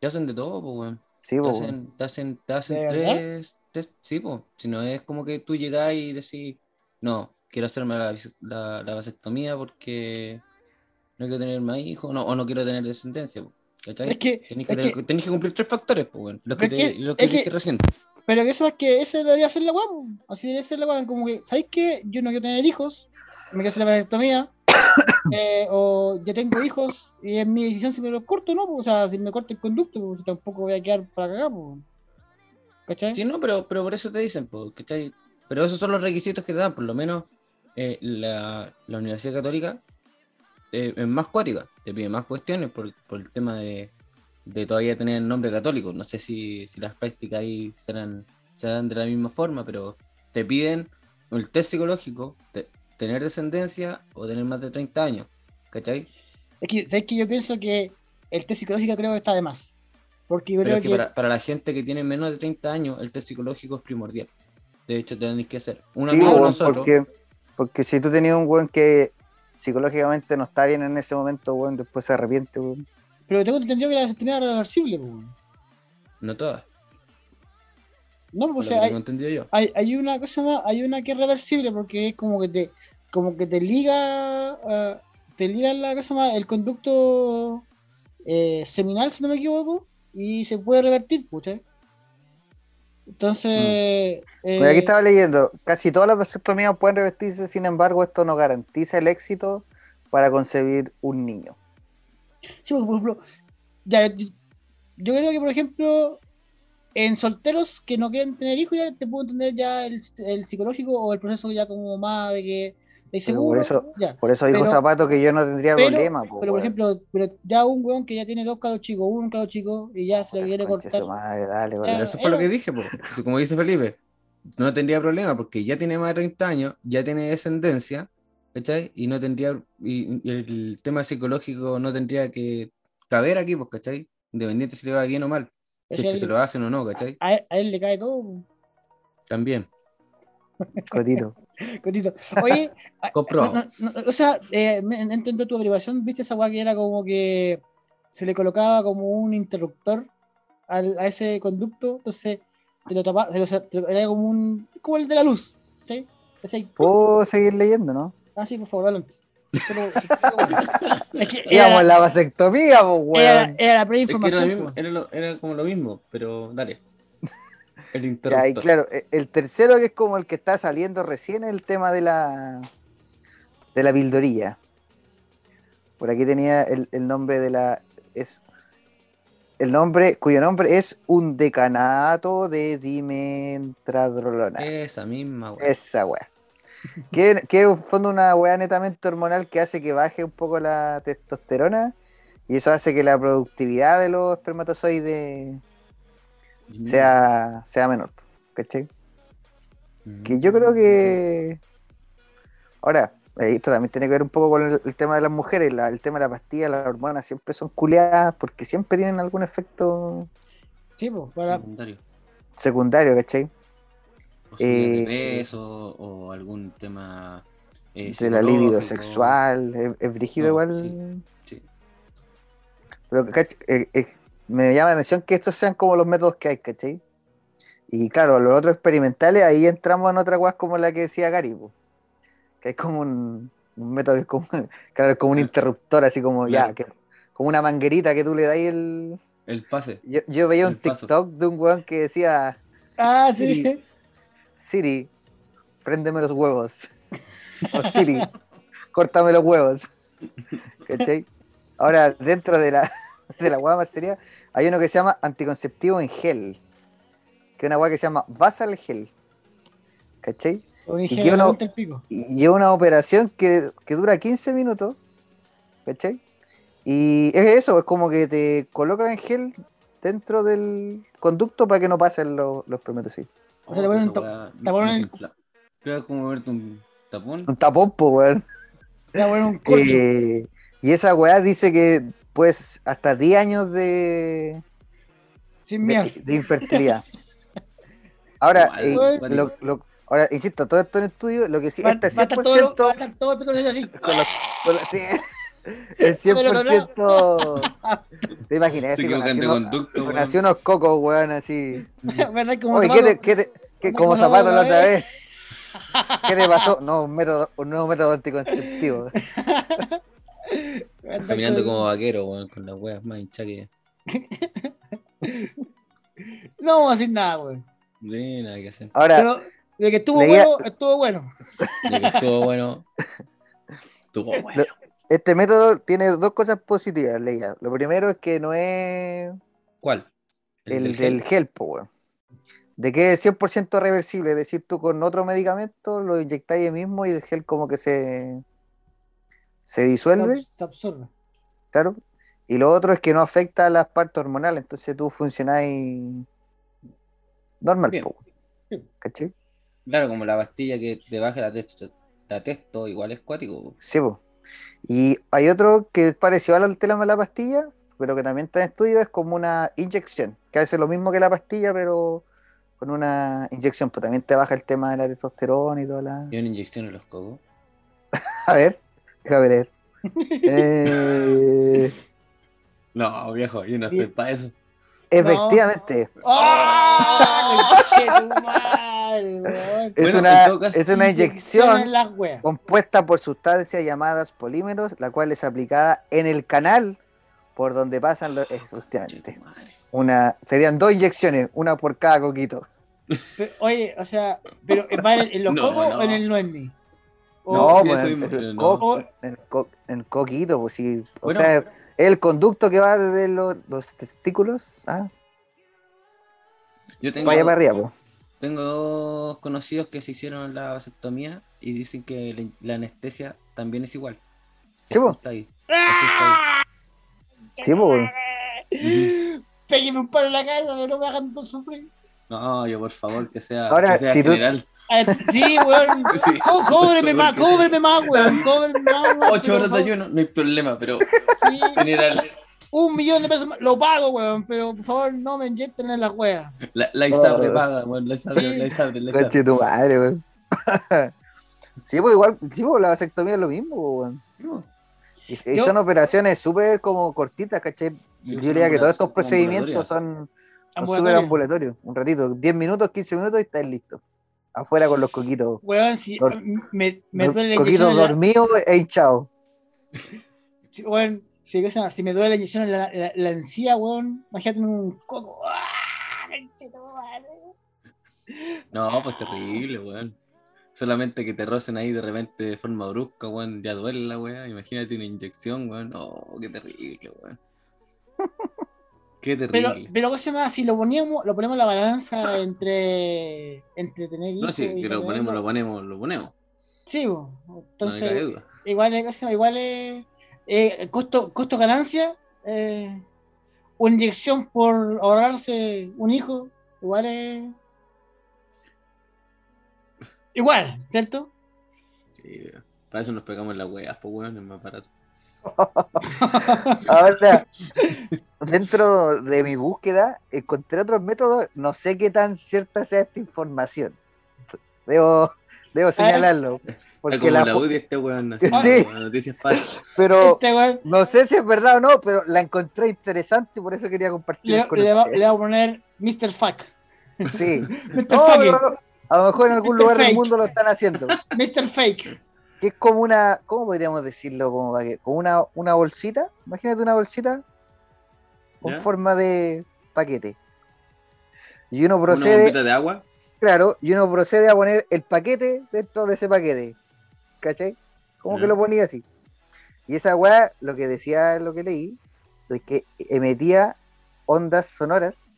te hacen de todo, pues, weón. Sí, Te weón. hacen, te hacen, te hacen tres test, sí, pues. Si no es como que tú llegás y decís, no, quiero hacerme la, la, la vasectomía porque no quiero tener más hijos no, o no quiero tener descendencia, po, ¿cachai? Es que, Tenés que, es tener- que- tenés que cumplir tres factores, pues, weón. Los que, Es te, que- los que dije recién. pero que eso es que ese debería ser la weá, po. así debería ser la weá, como que, ¿sabes qué? Yo no quiero tener hijos, me quiero hacer la vasectomía, eh, o ya tengo hijos, y es mi decisión si me los corto, ¿no? po. O sea, si me corto el conducto, pues tampoco voy a quedar para cagar, pues. ¿Cachai? Sí, no, pero, pero por eso te dicen, ¿cachai? Pero esos son los requisitos que te dan, por lo menos eh, la, la Universidad Católica eh, es más cuática, te pide más cuestiones por, por el tema de, de todavía tener el nombre católico. No sé si, si las prácticas ahí serán, serán de la misma forma, pero te piden el test psicológico, te- tener descendencia o tener más de 30 años. ¿Cachai? Es que, ¿sabes que Yo pienso que el test psicológico creo que está de más. Porque yo Pero creo es que que. para, para la gente que tiene menos de 30 años, el test psicológico es primordial. De hecho, tenéis que hacer. Un Sí, amigo de nosotros. porque, porque si tú tenías un weón que psicológicamente no está bien en ese momento, weón, después se arrepiente, weón. Pero tengo entendido que la sentencia era reversible, pues, weón. No todas. No, pues hay, yo. hay, hay una cosa más, hay una que es reversible porque es como que te, como que te liga, ah, te liga la cosa más, el conducto eh, seminal, si no me equivoco, y se puede revertir, pucha. Entonces, eh, Mira, aquí estaba leyendo, casi todas las vasectomías pueden revertirse, sin embargo, esto no garantiza el éxito para concebir un niño. sí, porque, por ejemplo, ya, yo, yo creo que, por ejemplo, en solteros que no quieren tener hijos, ya te puedo entender ya el, el psicológico o el proceso ya como más de que de Pero por seguro, eso- ya. Por eso dijo Pero- Zapato que yo no tendría pero, problema. po, pero por ejemplo, pero ya un weón que ya tiene dos cabros chicos, un cabro chico, y ya se le quiere cortar. madre, dale, eso fue lo que dije, po. como dice Felipe. No tendría problema porque ya tiene más de 30 años, ya tiene descendencia, ¿cachai? Y no tendría, y, y el tema psicológico no tendría que caber aquí, pues, ¿cachai? Independiente si le va bien o mal, si es que se lo hacen o no, ¿cachai? A, a él le cae todo, También. Cotito. cortito. Oye, a- Comprobado. no, no, no, o sea, eh, entiendo tu averiguación, ¿viste esa weá que era como que se le colocaba como un interruptor al, a ese conducto? Entonces, te lo tapaba, te lo- era como un, como el de la luz, ¿sí? ¿Puedo seguir leyendo, no? Ah, sí, por favor, adelante. Pero- es que Íbamos era, en la vasectomía, po, era, weón. era la Es que era, preinformación. era, lo- era como lo mismo, pero dale. El Ya, y interruptor. claro, e- el tercero que es como el que está saliendo recién es el tema de la de la pildorilla. Por aquí tenía el, el nombre de la es el nombre cuyo nombre es un decanato de dimentradrolona. Esa misma, weón. Esa weá. Que, que es en fondo una weá netamente hormonal que hace que baje un poco la testosterona y eso hace que la productividad de los espermatozoides sea, sea menor. ¿Cachai? Que yo creo que. Ahora, eh, esto también tiene que ver un poco con el, el tema de las mujeres. la- el tema de la pastilla, las hormonas siempre son culeadas porque siempre tienen algún efecto Sí, pues, para, Secundario. secundario, ¿cachai? O subida Eh, de peso o algún tema eh, de la libido sexual. Es, es brígido No, igual. sí. Pero eh, eh, me llama la atención que estos sean como los métodos que hay, ¿cachai? Y claro, los otros experimentales, ahí entramos en otra cosa como la que decía Gary, po. que es como un, un método que es como, claro, es como un interruptor, así como ya, que, como una manguerita que tú le das el. El pase. Yo, yo veía un paso. TikTok de un weón que decía, Ah, sí. Sí. Siri, préndeme los huevos. O Siri, córtame los huevos. ¿Cachai? Ahora, dentro de la, de la hueá más seria, hay uno que se llama anticonceptivo en gel. Que es una hueá que se llama Basal Gel. ¿Cachai? Un que ingeniero uno- el pico. Y lleva una operación que, que dura 15 minutos. ¿Cachai? Y es eso, es como que te colocan en gel dentro del conducto para que no pasen los, los. O sea, te ponen un esa ta- weá te ponen no se el- es como verte un tapón. Un tapón, po, weón. A poner un corcho. Eh, y esa weá dice que pues hasta 10 años de, sin de, mierda. de infertilidad. Ahora, eh, lo- lo- ahora, insisto, todo esto en estudio, lo que sí, Va, este va a estar todo, lo- 100%, va a estar todo el así. con los- con los- sí, no, 100%, te imaginas, así, con así de unos, weón. cocos, weón, así. Como Oye, ¿qué zapato. te, qué te- qué- Anda como como zapato la otra vez? ¿Qué te pasó? No, un método, un nuevo método anticonceptivo. Caminando como vaquero, weón, con las weas más hinchadas que. No vamos a decir nada, hay nada que hacer. Ahora, Pero de que estuvo leía- bueno, estuvo bueno. De que estuvo bueno. Estuvo bueno. Este método tiene dos cosas positivas, leía. Lo primero es que no es ¿Cuál? el, del gel, po, weón. De que es 100% reversible, es decir, tú con otro medicamento lo inyectáis ahí mismo y el gel como que se, se disuelve, Se absorbe. claro. Y lo otro es que no afecta a las partes hormonales, entonces tú funcionáis normal, Bien. po, Sí. ¿cachai? Claro, como la pastilla que te baja la testo, la testo igual es cuático. Sí, po. Y hay otro que es parecido al tema de la pastilla, pero que también está en estudio, es como una inyección, que hace lo mismo que la pastilla, pero con una inyección, pues también te baja el tema de la testosterona y toda la... Y una inyección en los cocos. A ver, déjame leer. Eh, No, viejo, yo no estoy para eso. efectivamente, ¡Oh! Weón. es, Bueno, una, es una Inyección compuesta por sustancias llamadas polímeros, la cual es aplicada en el canal por donde pasan los... Madre. Una, serían dos inyecciones, una por cada coquito. Oye, o sea, pero ¿va en, los No, cocos no. o en el nuesni? O- No, sí, pues, en, el co- O- el co- el coquito, pues sí. O Bueno. sea, el conducto que va desde los, los testículos, ah, Yo tengo, vaya para arriba, pues. Tengo dos conocidos que se hicieron la vasectomía y dicen que la, la anestesia también es igual. Po. Está ahí. Pues. ahí. Pégueme un palo en la cabeza, pero no me hagan sufrir. No, yo por favor, que sea, Ahora, que sea si tú- general. Ah, Sí, weón. Sí. Có- Cóbreme más, cóbreme más, weón. Cóbreme más, weón. Ocho horas de ayuno, no hay problema, pero Sí, general. Un millón de pesos más. Lo pago, weón. Pero por favor, no me inyecten en las weas. La, la ISABRE Oh. paga, bueno, la ISABRE, la ISABRE, la ISABRE. Tu madre, weón. sí, pues igual, sí, pues la vasectomía es lo mismo, pues, weón. No, Y, y Yo- son operaciones súper como cortitas, ¿cachai? Yo diría que todos estos procedimientos son, súper Ambulatorio. ambulatorios. Un ratito, 10 minutos, 15 minutos y estás listo. Afuera con los coquitos. Weón, si Dor- me, me duele la coquitos en la, dormidos e hinchados. weón, si, si me duele la inyección en la, la, la encía, weón, imagínate un coco. ¡Ah! No, pues terrible, weón. Solamente que te rocen ahí de repente de forma brusca, weón, ya duele la weá. Imagínate una inyección, weón. Oh, qué terrible, weón. Qué Pero, terrible. pero ¿qué se llama? Si lo poníamos, lo ponemos la balanza entre, entre tener No, sí, y que lo ponemos, lo ponemos, lo ponemos. Sí, bo. No entonces, duda. igual es, ¿qué se llama? igual es eh, costo, costo ganancia, eh, una inyección por ahorrarse un hijo, igual es igual, ¿cierto? Sí, para eso nos pegamos las weas, pues weón, es más barato. Ahora, dentro de mi búsqueda, encontré otros métodos. No sé qué tan cierta sea esta información. Debo, debo señalarlo. Porque como la, la, UDI este weón. así, Sí. como Noticias falsas. pero Este weón no sé si es verdad o no, pero la encontré interesante y por eso quería compartir le, con le va, le va a poner Mr. Fuck. Sí. Mr. No, no, no. A lo mejor en algún Mr. lugar del mundo lo están haciendo. Mr. Fake. Que es como una, ¿cómo podríamos decirlo? Como, para que- como una, una bolsita. Imagínate una bolsita con ¿Ya? forma de paquete. Y uno Una procede, bombita de agua. claro, y uno procede a poner el paquete dentro de ese paquete. ¿Cachai? Como que lo ponía así. Y esa weá, lo que decía, lo que leí, es que emitía ondas sonoras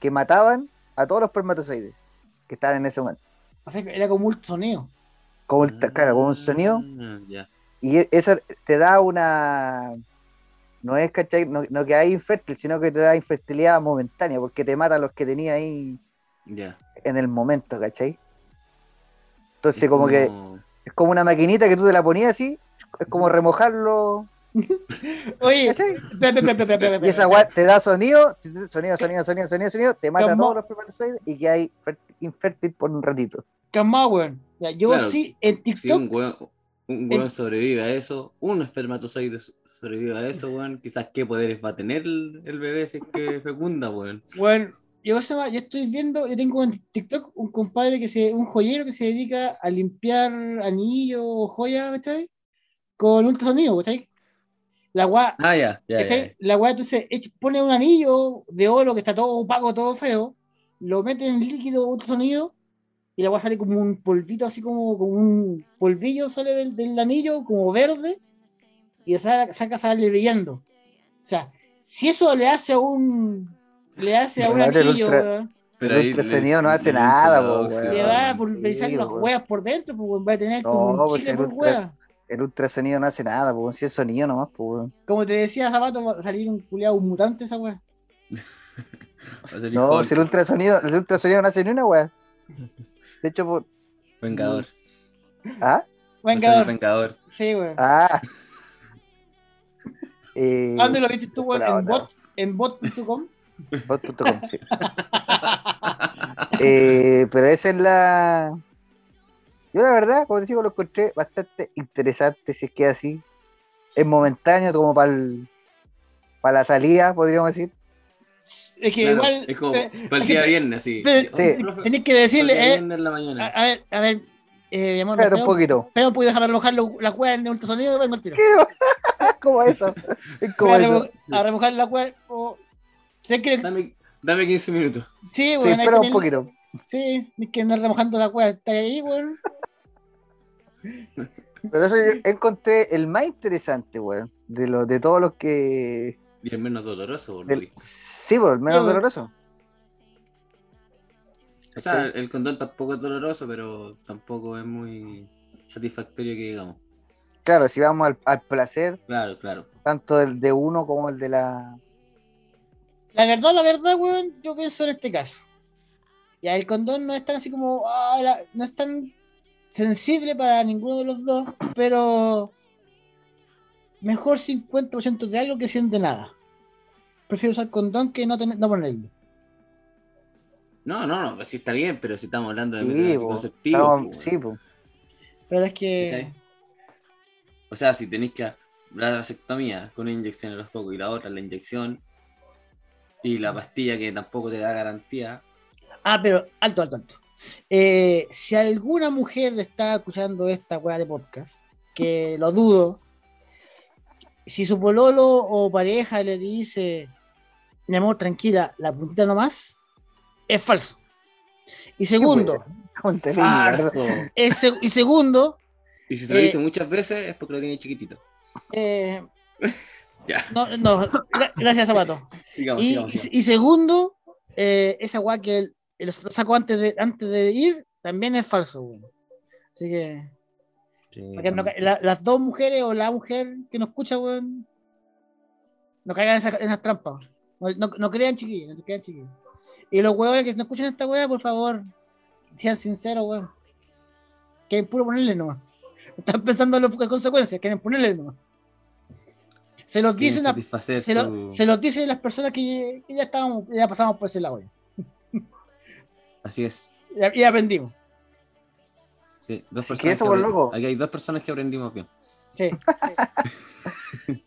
que mataban a todos los espermatozoides que estaban en ese momento. O sea, que era como un sonido. Como, el- claro, como un sonido. Ah, ya. Y e- eso te da una. No es, ¿cachai? No, no que hay infértil, sino que te da infertilidad momentánea, porque te mata a los que tenía ahí en el momento, ¿cachai? Entonces, como que como una maquinita que tú te la ponías así, es como remojarlo, Oye, ¿cachai? pe- pe- pe- pe- pe- pe- pe- Y esa weá te da sonido, sonido, sonido, sonido, sonido, sonido, te mata a todos los espermatozoides y que hay infértil por un ratito. calma, weón. Ya, yo Claro, sí, en Si TikTok, un weón, un weón sobrevive a eso, un espermatozoide so- sobrevive a eso, weón, quizás qué poderes va a tener el, el bebé si es que fecunda, weón. Bueno, yo, yo estoy viendo, yo tengo en TikTok un compadre que se, un joyero que se dedica a limpiar anillos o joyas, ¿cachai? Con ultrasonido, ¿cachai? La weá, Ah, ya, ya, ya. La weá entonces pone un anillo de oro que está todo opaco, todo feo, lo mete en líquido ultrasonido y la weá sale como un polvito, así como, como un polvillo sale del, del anillo, como verde, y de saca, saca sale brillando. O sea, si eso le hace a un le hace a un anillo, weón, Pero el ultrasonido no hace nada, weón. le va a pulverizar Sí, las weas por dentro, pues weón, va a tener No, como un chile por wea. El ultrasonido no hace nada, pues si es sonido nomás, pues weón. Como te decía Zapato, va a salir un culiado, un mutante esa salir No, Hulk. si el ultrasonido, el ultrasonido no hace ni una weá. De hecho, por- Vengador. ¿ah? Vengador. Vengador. Sí, weón. Ah. Eh, ¿A ¿Dónde lo viste tú, weón? En bot, en bot.com. bot.com, sí. Eh, pero esa es la. Yo, la verdad, como te digo, lo encontré bastante interesante. Si es que así. Es momentáneo, como para la salida, podríamos decir. Es que Claro, igual. es como eh, para el día que- viernes, así. te- Sí. Tenés que para decirle, eh, viernes en la a, mañana. a ver, a ver. Eh, amor, espera un poquito. Espera un poquito, déjame remojar lo- la cueva en el ultrasonido y vengo al tiro. como eso. A remojar la cueva. o- Dame, dame 15 minutos. Sí, Sí, hay que espera un tener- poquito. Sí, es que andar remojando la cueva. Está ahí, weón. Pero eso yo encontré el más interesante, weón. De, lo, de todos los que. Y el menos doloroso, por Luis. sí, por el menos Sí, doloroso. O sea, el condón tampoco es doloroso, pero tampoco es muy satisfactorio que digamos. Claro, si vamos al, al placer, Claro, claro. tanto el de uno como el de la. La verdad, la verdad, weón, yo pienso en este caso. Ya, el condón no es tan así como. ah, la- no es tan sensible para ninguno de los dos, pero. Mejor 50% de algo que 100 de nada. Prefiero usar condón que no, tener, no ponerlo. No, no, no, sí está bien, pero si estamos hablando de Sí, anticonceptivos, estamos- po, sí, po. Pero es que. O sea, si tenéis que la vasectomía con una inyección en los pocos y la otra la inyección y la pastilla que tampoco te da garantía, Ah, pero alto, alto, alto. Eh, si alguna mujer está escuchando esta weá de podcast, que lo dudo, si su pololo o pareja le dice, mi amor, tranquila, la puntita nomás, es falso. Y segundo, es se- y segundo, Y si se lo Eh, dice muchas veces es porque lo tiene chiquitito. eh, Ya, no, no, gra- gracias, Zapato. sigamos, Y, sigamos, y- sigamos. y segundo, eh, esa weá que él, él lo sacó antes de, antes de ir, también es falso, weón. Así que. Sí, no la- las dos mujeres o la mujer que nos escucha, weón, no caigan en, esa- en esas trampas. no, no crean chiquillos, no crean chiquillos. Y los huevos que no escuchan esta weá, por favor, sean sinceros, weón. Quieren puro ponerle nomás. Están pensando en las consecuencias, quieren ponerle nomás. Se los dicen a- se, lo- su- se los dicen las personas que, que ya estábamos, ya pasamos por ese lado. Así es. Y, y aprendimos. Sí, dos Así que personas eso, que por apre- loco. Aquí hay dos personas que aprendimos bien. Sí.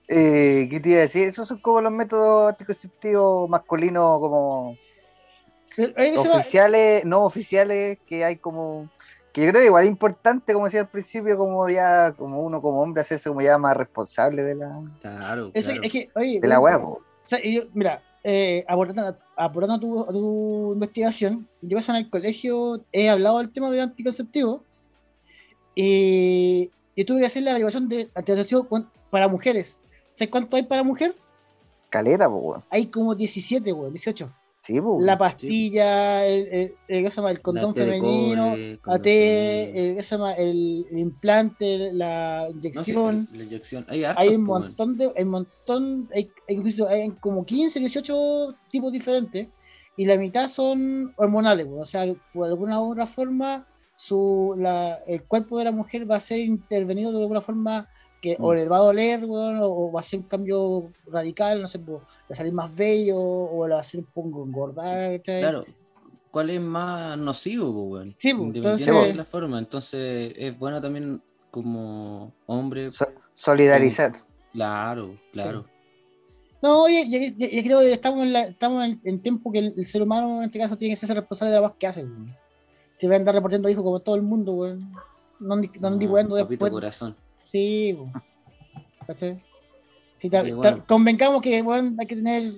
Eh, ¿Qué te iba a decir? Esos son como los métodos anticonceptivos masculinos, como va- oficiales, no oficiales, que hay como. Que yo creo que igual es importante, como decía al principio, como ya, como uno como hombre, hacerse como ya más responsable de la, Claro, es, claro. es que, oye, de la po. O sea, mira, eh, aportando, aportando a, tu, a tu investigación, yo en el colegio he hablado del tema de anticonceptivo y, y tuve que hacer la evaluación de anticonceptivo con- para mujeres. ¿Sabes cuánto hay para mujer? Caleta, po, weón. Hay como 17, weón, 18. Sí. La pastilla, el, el, el- ¿qué se llama? el condón femenino, AT, el, ¿qué se llama? el, el implante, la No, sí, inyección. la inyección. Hay, hartos, hay un montón de, hay un montón, hay, hay, incluso hay como 15, 18 tipos diferentes y la mitad son hormonales, pues, o sea, por alguna u otra forma su, la, el cuerpo de la mujer va a ser intervenido de alguna forma que o Mm. le va a doler, weón, o, o va a ser un cambio radical, no sé, va a salir más bello o le va a hacer un poco engordar, ¿cachai? Claro. ¿Cuál es más nocivo, weón? Sí, entonces- de la forma. Entonces, es bueno también como hombre. So- solidarizar. Claro, claro. No, oye, yo, yo- yo creo que estamos en, la- estamos en, en tiempo que el, el ser humano en este caso tiene que ser responsable de las cosas que hace, weón. Si va a andar reportando hijos como todo el mundo, weón. No después. corazón. Sí. ¿Cachai? Si ta- Sí, ta- bueno. convencamos que weón, hay que tener.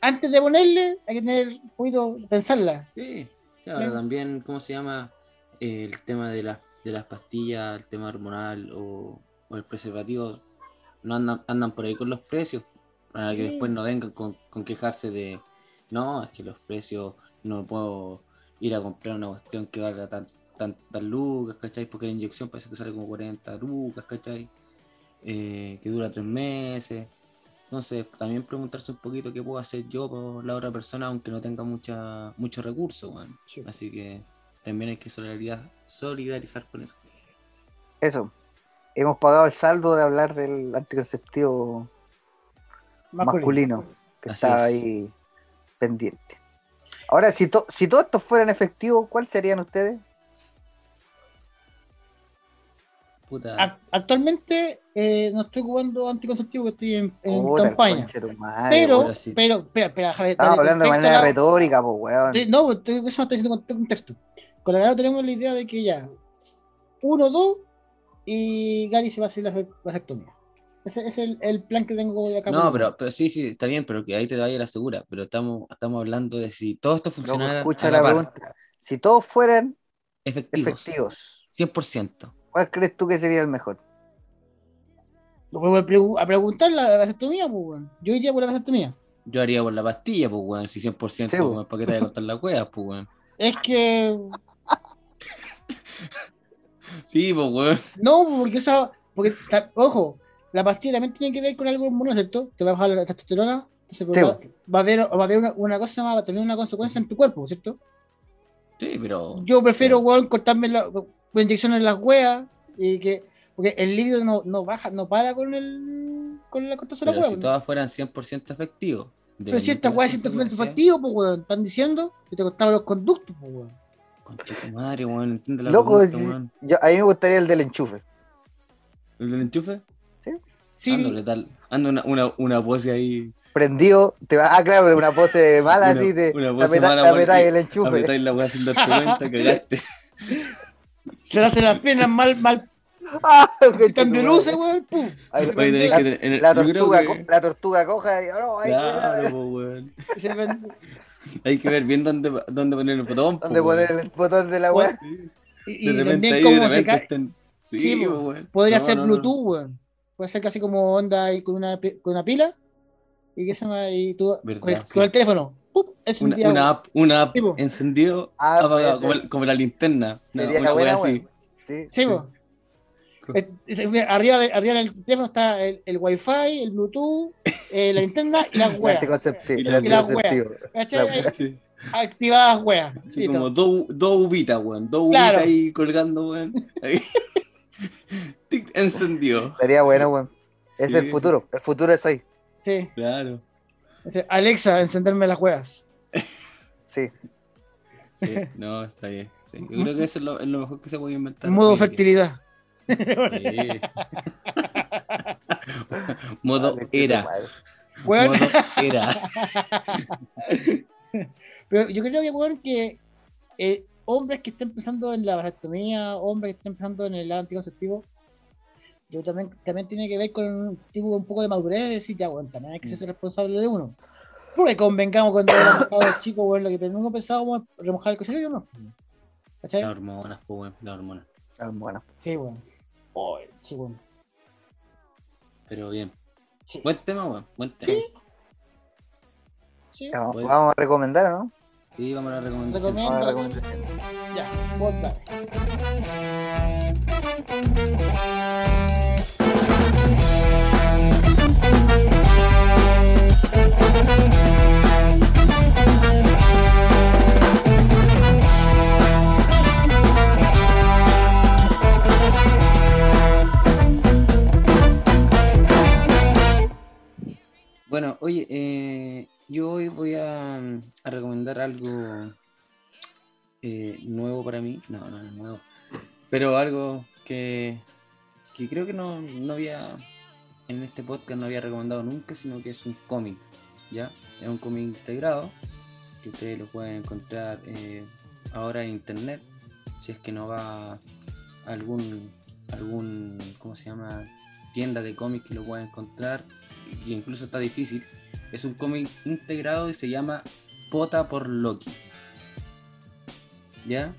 Antes de ponerle, hay que tener un poquito pensarla. Sí. ahora también, ¿cómo se llama? Eh, el tema de, las de las pastillas, el tema hormonal o, o el preservativo, no andan, andan por ahí con los precios, para que Sí. después no vengan con, con quejarse de, no, es que los precios, no puedo ir a comprar una cuestión que valga tan, tantas lucas, ¿cachai? Porque la inyección parece que sale como 40 lucas, ¿cachai? Eh, que dura tres meses. Entonces, también preguntarse un poquito qué puedo hacer yo por la otra persona, aunque no tenga mucha, mucho recurso, weón. Así que también hay que solidarizar, solidarizar con eso. Eso. Hemos pagado el saldo de hablar del anticonceptivo masculino, que Así estaba es. ahí pendiente. Ahora, si, to- si todos estos fueran efectivos, ¿cuál serían ustedes? Puta. Actualmente eh, no estoy ocupando anticonceptivo, que estoy en, en Puta, el campaña. madre, Pero, sí. pero, espera, espera, dale hablando de manera la- retórica, pues, weón. Sí, No, estoy- eso me está diciendo con contexto. Con la grado tenemos la idea de que ya, uno, dos, y Gary se va a hacer la vasectomía. Ese es el, el plan que tengo de acá. No, pero, pero sí, sí, está bien, pero que ahí te vaya la segura. Pero estamos, estamos hablando de si todo esto funcionara escucha a la pregunta. Si todos fueran efectivos, efectivos, 100%. ¿Cuál crees tú que sería el mejor? Lo vuelvo a, pregu- a preguntar la vasectomía, pues, weón. Yo iría por la vasectomía. Yo haría por la pastilla, pues, weón, si 100%, Sí, pues, ¿para qué te voy a contar las weas, pues, weón? Es que. Sí, pues, weón. No, porque esa. Porque, ojo, la pastilla también tiene que ver con algo hormonal, ¿cierto? Te va a bajar la testosterona. Entonces, pues, Sí, va, va a haber, va a haber una, una cosa, va a tener una consecuencia en tu cuerpo, ¿cierto? Sí, pero. Yo prefiero, Sí. weón, cortarme la, inyecciones en las weas y que. Porque el líquido no, no baja, no para con el. con la cortarse la Pero wea. si weón. todas fueran 100% efectivos. Pero si esta weá es 100% efectivo, pues weón. Están diciendo que te cortaron los conductos, pues weón. Concha tu madre, weón, entiende la Loco, pregunta, si- weón. yo, a mí me gustaría el del enchufe. ¿El del enchufe? Sí, Ando, letal. Ando una, una, una pose ahí. Prendido, te va, ah, claro, una pose mala Una- así de una la pose meta- mala, la metáis y el enchufe. Apretáis la weá sin darte cuenta, cagaste. Cerraste las piernas mal, mal. Ah, Cambio luces, weón, pum. La, tortuga, la coja y oh, ay, Claro, se ven- Hay que ver bien dónde, dónde poner el botón. po, ¿Dónde poner el botón de la weá? Sí. Y, y también ahí, cómo se cae. estén- Sí, Sí, weón. Podría No, ser no, no. Bluetooth, weón. Puede ser casi como onda ahí con una, con una pila. Y que se llama, y tú Verdad, con el, sí. con el teléfono. Una, app, una app Sí, encendido, Ah, apagado, como, la linterna. Sería una la buena, así. weón. Sí. Sí, po. Eh, eh, Arriba, de- arriba del teléfono está el, el wifi, el bluetooth, eh, la linterna y las weas. anticonceptivo. Y la-. Sí. Activadas weas. Así Listo. como dos dos uvitas, weón. Dos Claro. uvitas ahí colgando, weón. Encendido. Sería bueno, weón. Es Sí, el sí. futuro. El futuro es hoy. Sí. Claro. Alexa, encenderme las weas. Sí. Sí, no, está bien. Sí. Yo creo que eso es lo, es lo mejor que se puede inventar. Modo fertilidad. Sí. Modo era. Modo era. pero yo creo que, weón, que eh, hombres que estén pensando en la vasectomía, hombres que estén pensando en el anticonceptivo, yo también, también tiene que ver con un tipo un poco de madurez, de decir, ya, weón, también hay que ser responsable de uno. Porque convengamos cuando éramos chicos, weón, lo que nunca pensábamos es remojar el cochero, ¿no? ¿Cachai? Las hormonas, pues, weón. Las hormonas. Ah, Bueno. Sí. Oh, sí, weón. Pero bien. Sí. Buen tema, weón. Buen tema. Sí. Sí, Vamos, Bueno. vamos a recomendar, ¿o ¿no? Sí, vamos a la recomendación. Vamos a la recomendación. ya, vos dale. Bueno, oye, eh, yo hoy voy a, a recomendar algo eh, nuevo para mí. No, no, no nuevo. Pero algo que, que creo que no, no había, en este podcast no había recomendado nunca, sino que es un cómic, ¿ya? Es un cómic integrado, que ustedes lo pueden encontrar eh, ahora en internet, si es que no va a algún, algún, ¿cómo se llama? tienda de cómics que lo pueden encontrar, y incluso está difícil. Es un cómic integrado y se llama Pota por Loki. ¿Ya?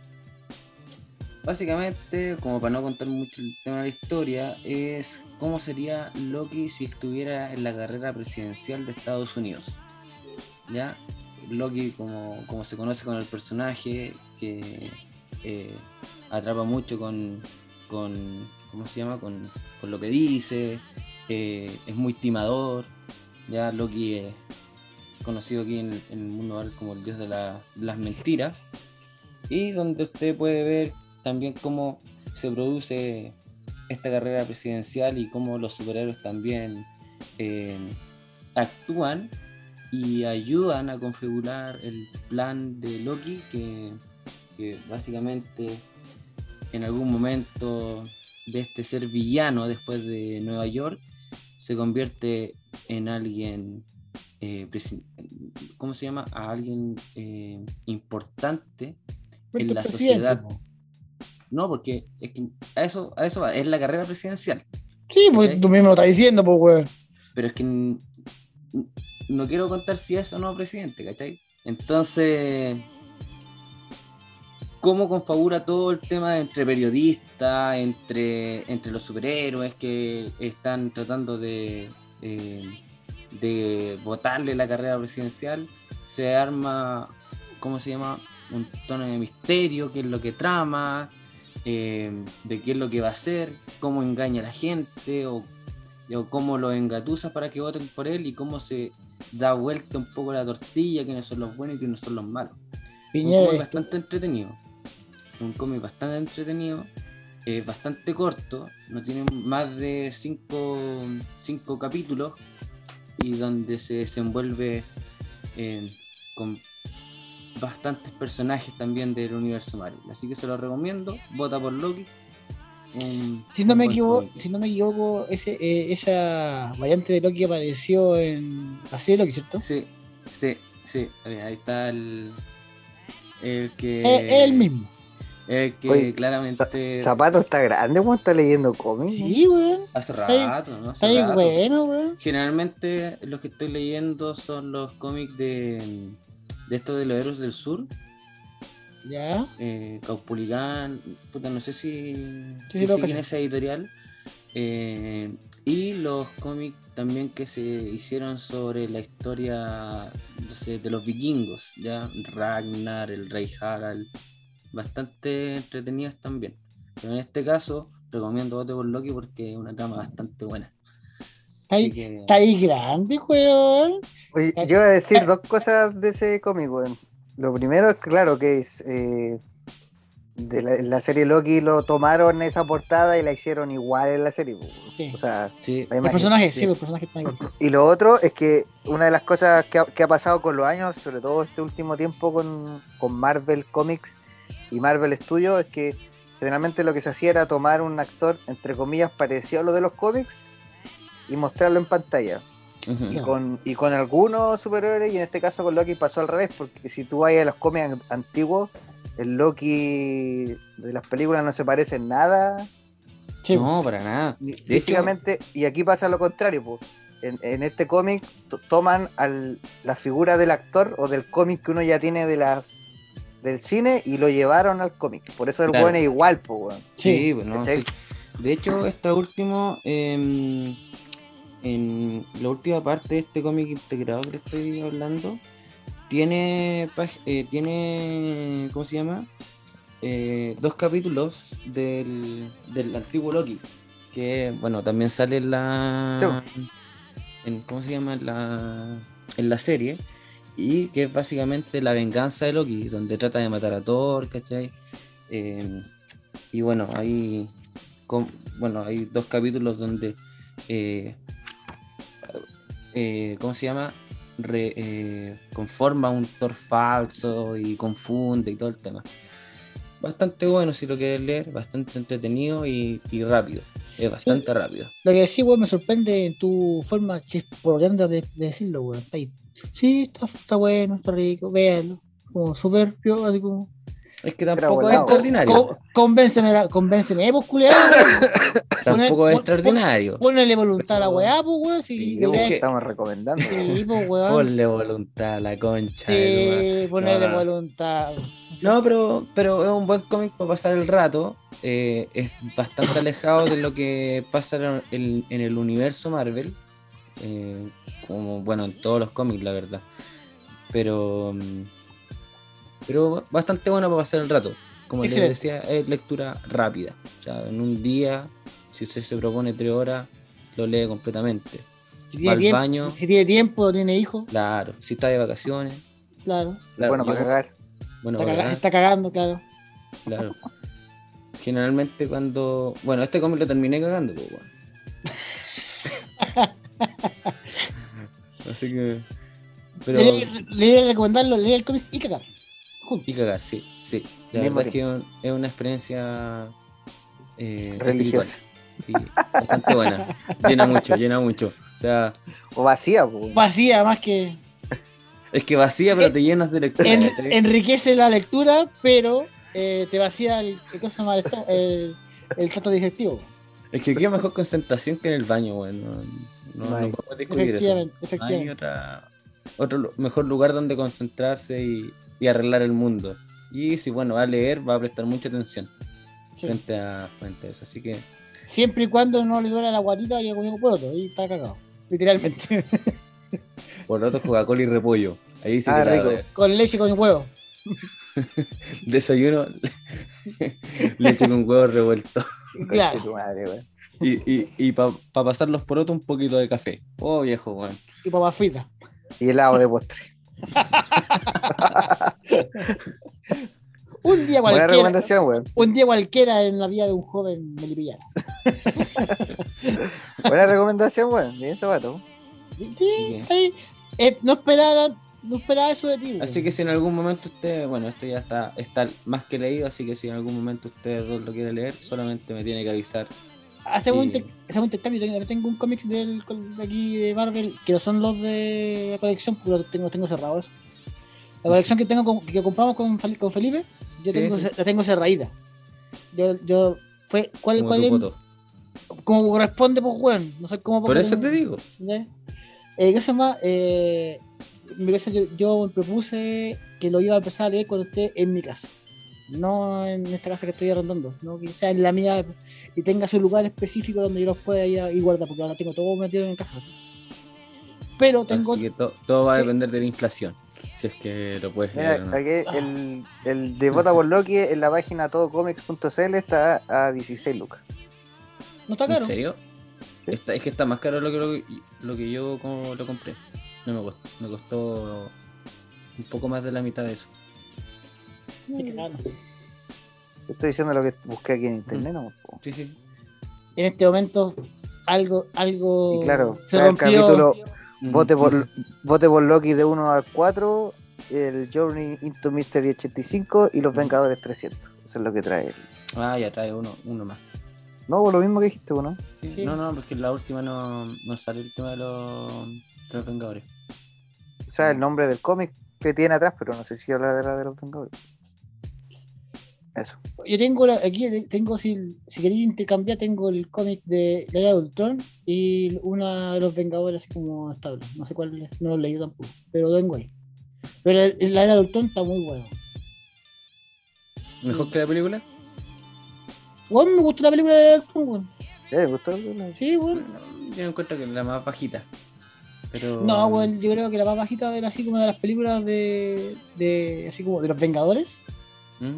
Básicamente, como para no contar mucho el tema de la historia, es cómo sería Loki si estuviera en la carrera presidencial de Estados Unidos. ¿Ya? Loki, como, como se conoce con el personaje, que eh, atrapa mucho con, con ¿cómo se llama? Con, con lo que dice, es muy timador, ya Loki es conocido aquí en, el mundo como el dios de, la- de las mentiras, y donde usted puede ver también cómo se produce esta carrera presidencial y cómo los superhéroes también eh, actúan y ayudan a configurar el plan de Loki que básicamente en algún momento de este ser villano después de Nueva York se convierte en alguien, eh, ¿cómo se llama? A alguien eh, importante en la sociedad. po. No, porque es que a eso, a eso va, es la carrera presidencial. Sí, pues tú mismo lo estás diciendo, pues, weón. Pero es que no quiero contar si es o no presidente, ¿cachai? Entonces, ¿cómo configura todo el tema entre periodistas, entre, entre los superhéroes que están tratando de, eh, de votarle la carrera presidencial? Se arma, ¿cómo se llama? Un tono de misterio, qué es lo que trama, eh, de qué es lo que va a hacer, cómo engaña a la gente o o cómo lo engatusa para que voten por él y cómo se da vuelta un poco la tortilla, quiénes son los buenos y quiénes son los malos. Piñera, es bastante entretenido. Un cómic bastante entretenido, eh, bastante corto, no tiene más de cinco, cinco capítulos y donde se desenvuelve eh, con bastantes personajes también del universo Marvel. Así que se lo recomiendo, vota por Loki. Un- Si no me equivoco, si no me equivoco, ese, eh, esa variante de Loki apareció en la serie de Loki, ¿cierto? Sí, sí, sí. Ahí está el. El que. Es el mismo. El que Oye, claramente. Zapato está grande, weón, está leyendo cómics. Sí, weón. Hace está ahí- rato, ¿no? Hace Está ahí rato. bueno, weón. Generalmente los que estoy leyendo son los cómics de. De estos de los héroes del sur. Ya. Eh, Caupolicán. Puta, no sé si. Sí, si siguen esa editorial. Eh, y los cómics también que se hicieron sobre la historia no sé, de los vikingos, ya Ragnar, el rey Harald, bastante entretenidas también. Pero en este caso recomiendo Vote por Loki porque es una trama bastante buena. Está ahí, que- está ahí grande, weón. Oye, yo iba a decir dos cosas de ese cómic, weón. Lo primero es, claro, que es eh, de la, la serie Loki lo tomaron esa portada y la hicieron igual en la serie. Sí. O sea, sí, Los personajes, sí, sí. los personajes están igual. Y lo otro es que una de las cosas que ha, que ha pasado con los años, sobre todo este último tiempo con, con Marvel Comics y Marvel Studios, es que generalmente lo que se hacía era tomar un actor, entre comillas, parecido a lo de los cómics y mostrarlo en pantalla. Y con, y con algunos superhéroes, y en este caso con Loki pasó al revés, porque si tú vas a los cómics an- antiguos, el Loki de las películas no se parece en nada Sí, No, para nada. físicamente, y aquí pasa lo contrario, pues. En, en este cómic to- toman al, la figura del actor o del cómic que uno ya tiene de las del cine y lo llevaron al cómic. Por eso el Claro. weón es igual, pues, weón. sí. Sí, bueno, sí. De hecho, esta último, em, en la última parte de este cómic integrado que le estoy hablando, tiene, eh, tiene ¿cómo se llama? Eh, dos capítulos del, del antiguo Loki, que, bueno, también sale en la... En, ¿Cómo se llama? En la, en la serie. Y que es básicamente la venganza de Loki, donde trata de matar a Thor, ¿cachai? Eh, y bueno, hay, bueno, hay dos capítulos donde, eh, eh, ¿cómo se llama? Re- eh, conforma un Thor falso y confunde y todo el tema. Bastante bueno si lo quieres leer, bastante entretenido y, y rápido. Es bastante rápido. Lo que sí, weón, me sorprende en tu forma chisporoleando de, de decirlo, weón. Está ahí. Sí, está, está bueno, está rico, véanlo. Como súper pio, así como. Es que tampoco es extraordinario. Co- convénceme, la- convénceme, pues, culiado. Tampoco es extraordinario. Ponele voluntad a la weá, pues, weón. Si Sí, es- estamos recomendando. Sí, pues, weón. Ponle voluntad a la concha. Sí, ponele No. voluntad. No, pero, pero es un buen cómic para pasar el rato. eh, es bastante alejado de lo que pasa en el, en el universo Marvel. eh, como, bueno, en todos los cómics, la verdad. Pero, mm, pero bastante bueno para pasar el rato. Como les decía, es lectura rápida. O sea, en un día, si usted se propone tres horas, lo lee completamente. Si Va tiene, al tiempo, baño. si, si tiene tiempo, tiene hijos, Claro, si está de vacaciones. claro. claro, bueno yo- para cagar. Bueno, Está, cagando, claro. Claro. Generalmente cuando. Bueno, este cómic lo terminé cagando, pues. Así que. Pero. Le, iba a recomendarlo, leer el cómic y cagar. Juntos. Y cagar, sí, sí. La verdad es que es un- es una experiencia. eh, Religiosa. bastante buena. Llena mucho, llena mucho. O sea, O vacía, pues. Vacía, más que. es que vacía, pero te llenas de lectura. enriquece la lectura, pero eh, te vacía el, ¿qué cosa se llama esto? el, el trato digestivo. Es que qué mejor concentración que en el baño, weón. No, no, no No hay. podemos discutir eso. Efectivamente, No hay efectivamente. otra, otro mejor lugar donde concentrarse y, y arreglar el mundo. Y si bueno, va a leer, va a prestar mucha atención Sí. frente, a, frente a eso. Así que Siempre y cuando no le duele la guatita y ha comido poroto, ahí está cagado. Literalmente. por lo tanto, Coca-Cola y repollo. Ahí sí Ah, que la- rico. con leche y con huevo. desayuno, leche con huevo revuelto. Claro. tu madre. Y, y, y para pasar los porotos, un poquito de café. Oh, viejo, weón. Y papas fritas. Y helado de postre. Un día Buena cualquiera. recomendación, weón. Un día cualquiera en la vida de un joven melipillán. Buena recomendación, weón. Bien zapato. Sí, ahí. Eh, no esperaba, no esperaba eso de ti. güey. Así que si en algún momento usted, bueno, esto ya está, está más que leído, así que si en algún momento usted lo quiere leer, solamente me tiene que avisar. Un, Sí. hacemos un intercambio. Tengo, tengo un cómics del, de aquí de Marvel, que no son los de la colección, pero los tengo, tengo cerrados. La colección que tengo con- que compramos con, con Felipe, yo Sí, tengo, sí. la tengo cerradita. Yo, yo fue, ¿cuál, Como cuál es? Como corresponde, pues, weón. No sé cómo. Por eso te digo. ¿Ya? Eh, ¿Qué se llama? Eh, mi yo, yo me propuse que lo iba a empezar a leer cuando esté en mi casa. No en esta casa que estoy arrendando, sino que sea en la mía y tenga su lugar específico donde yo los pueda ir a y guardar, porque ahora tengo todo metido en cajas. Pero tengo. Así que to- todo va a depender de la inflación. Si es que lo puedes Mira, o no. aquí el, el de Vota por Loki en la página todocomics.cl está a 16 lucas. No está caro. ¿En serio? Sí. Está- es que está más caro lo que, lo, que- lo que yo como lo compré. No me costó, me costó un poco más de la mitad de eso. Es Estoy diciendo lo que busqué aquí en internet, ¿no? po. Sí, sí. En este momento, algo, algo Y claro, se el capítulo Mm, Vote por, vote por Loki de 1 al 4, el Journey into Mystery 85 y los Vengadores 300. Eso es lo que trae. él. Ah, ya trae uno, uno más. No, por lo mismo que dijiste, ¿no? Sí, Sí. No, no, porque en la última no, no sale el tema de los, de los Vengadores. O sea, el nombre del cómic que tiene atrás, pero no sé si habla de la de los Vengadores. Eso. Yo tengo la- aquí, tengo si, si queréis intercambiar, tengo el cómic de la Era de Ultron y una de los Vengadores así como estable. No sé cuál no lo he leído tampoco, pero lo tengo ahí. Pero el- el- la Era de Ultron está muy bueno. ¿Mejor que la película? Bueno, me gustó la película de Ultron, weón. ¿Ya ¿Le gustó? la- Sí, weón. Yo encuentro que es la más bajita. Pero... No, weón, yo creo que la más bajita de la, así como de las películas de, de así como de los Vengadores ¿Mm?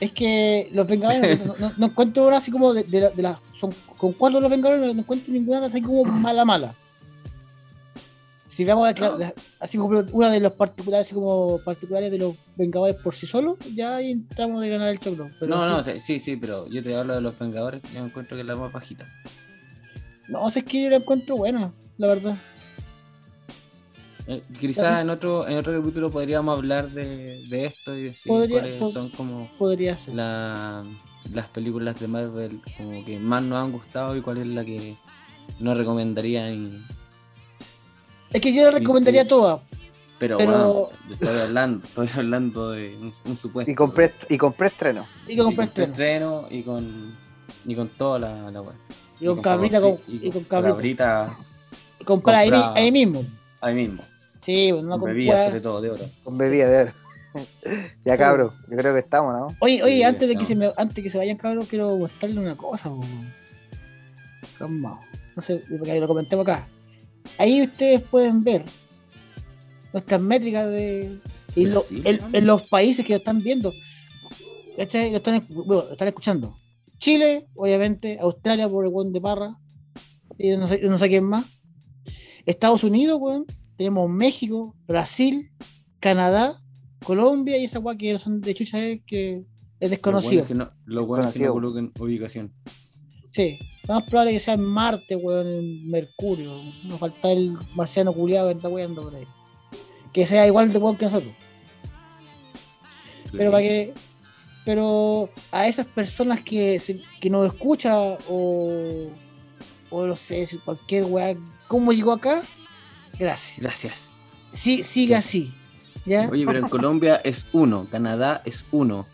Es que los Vengadores no, no- no encuentro una así como de, de, la- de las son con cuatro de los Vengadores no, no encuentro ninguna así como mala mala. Si vamos a crear, la- así como una de los particulares así como particulares de los Vengadores por sí solos, ya ahí entramos de ganar el choclo. Pero No, no, sí, sí, sí, pero yo te hablo de los Vengadores. Yo encuentro que es la más bajita. no, sé es que yo la encuentro buena, la verdad. Eh, quizás en otro, en otro capítulo podríamos hablar de, de esto y decir Podría- cuáles son como Podría ser. la- las películas de Marvel como que más nos han gustado y cuál es la que no recomendarían. Es que yo le recomendaría y- todas. Pero, Pero- bueno, estoy hablando, estoy hablando de un, un supuesto. Y compré, y compré estreno. Y y con compré estreno. estreno y con y con toda la, la web. Y con cabrita, con, y y con cabrita. Y comprar ahí, ahí mismo. ahí mismo. Sí, no con weas. sobre todo de oro. Con bebida de oro. ya, cabro. Yo creo que estamos, ¿no? Oye, oye, Sí, antes de que no. se me, antes que se vayan cabros, quiero mostrarle una cosa. Calma. No sé, porque lo comentemos acá. Ahí ustedes pueden ver nuestras métricas de en, lo- en- los países que lo están viendo. Lo están, escu- bueno, lo están escuchando. Chile, obviamente, Australia por el buen de Parra, y no sé, no sé quién más. Estados Unidos, weón. Tenemos México, Brasil, Canadá, Colombia y esa weá que son de chucha es que es Lo desconocido. bueno es que no, lo bueno es que no Desconocido. coloquen ubicación. Sí, lo más probable es que sea en Marte, weón, en Mercurio. Nos falta el marciano culiado que está weando por ahí. Que sea igual de weón que nosotros. Pero para que. Pero a esas personas que, que nos escucha o. O no sé, si cualquier weá. ¿Cómo llegó acá? Gracias. Gracias. Sí, sigue así. ¿Ya? Oye, pero en Colombia es uno, Canadá es uno.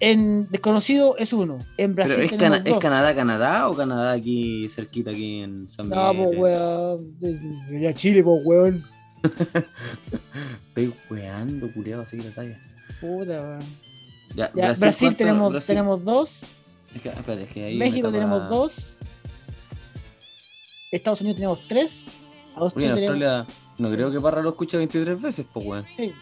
En desconocido es uno. En Pero Brasil ¿es, tenemos Cana- ¿es dos. Canadá, Canadá o Canadá aquí cerquita, aquí en San No, Miguel? pues weón. de Chile, pues weón. Estoy weando, culiado, así la talla. Puta, weón. Ya, Ya, Brasil, tenemos, Brasil- tenemos dos. Es que, espérate, es que ahí México tenemos dos. Estados Unidos tenemos tres. En Australia no creo que Parra lo escuche 23 veces, pues weón. sí.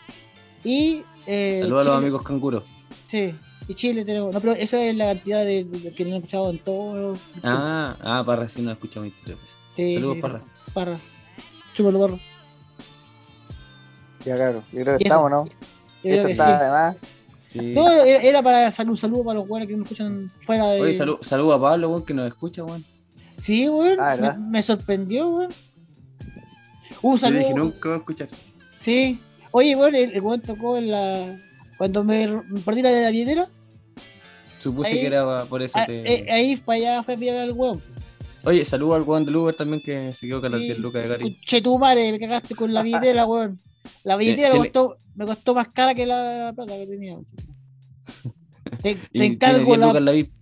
Y. Eh, Saludos a los amigos canguros. Sí. Y Chile tenemos. No, pero esa es la cantidad de, de- que no he escuchado en todo. Ah, ah, Parra sí nos escucha 23 veces. Sí, Saludos, Parra. Parra. Chúpalo, Parra. Ya, claro. Yo creo que estamos, ¿no? Yo creo Esto que está sí. además. Sí. No, e- era para hacer un saludo para los buenos que nos escuchan fuera de. Oye, salud, saludos a Pablo, weón, que nos escucha, weón. Sí, weón. Ah, me, me sorprendió, weón. Un Yo dije, saludo. nunca voy a escuchar. Sí. Oye, weón, el, el weón tocó en la. Cuando me, me perdí la de la billetera, Supuse Ahí- que era por eso. ah, te- eh, ahí para allá fue a pillar al weón. Oye, saludos al weón del Uber también que se quedó con las Sí. 10 lucas de Gary. Che tu madre, me cagaste con la billetera, weón. La billetera me costó, me costó más cara que la, la plata que tenía. Te, te encargo 10 lucas la, la VIP.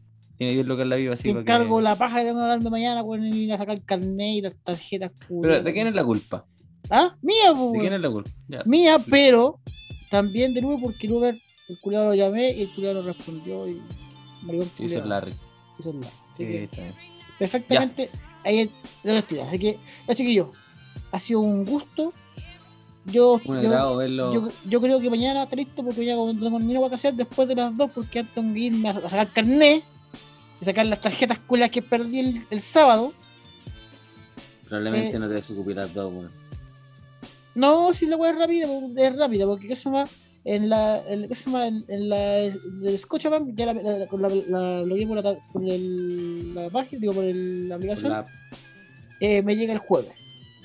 Tiene 10 lucas en la VIP, así te que- la paja que tengo que darme mañana, weón, y ir a sacar el carnet y las tarjetas Pero. ¿de quién es la culpa? Ah, mía, pues, ¿De quién weón. es la culpa? Ya. Mía, pero también de Uber porque el Uber, el culiado lo llamé y el culiado no respondió y maricón Sí, eso es Larry. Eso es la- así Sí, que está bien. perfectamente ahí es de los tiras. Así que, ya chiquillos, ha sido un gusto. Yo, Un yo, verlo. yo, yo creo que mañana está listo porque ya cuando termino vacaciones después de las dos porque antes tengo que irme a, a sacar carnet y sacar las tarjetas culas que perdí el, el sábado. Probablemente eh, no te desocupes las dos, weón. No, si la weá es rápida, es rápida, porque ¿qué se llama? En la, en, ¿qué se llama? En, en la el Scotiabank ya la, la, con la, la- lo llevo por, la, por el- la página, digo por el- la Por aplicación, la- eh, me llega el jueves.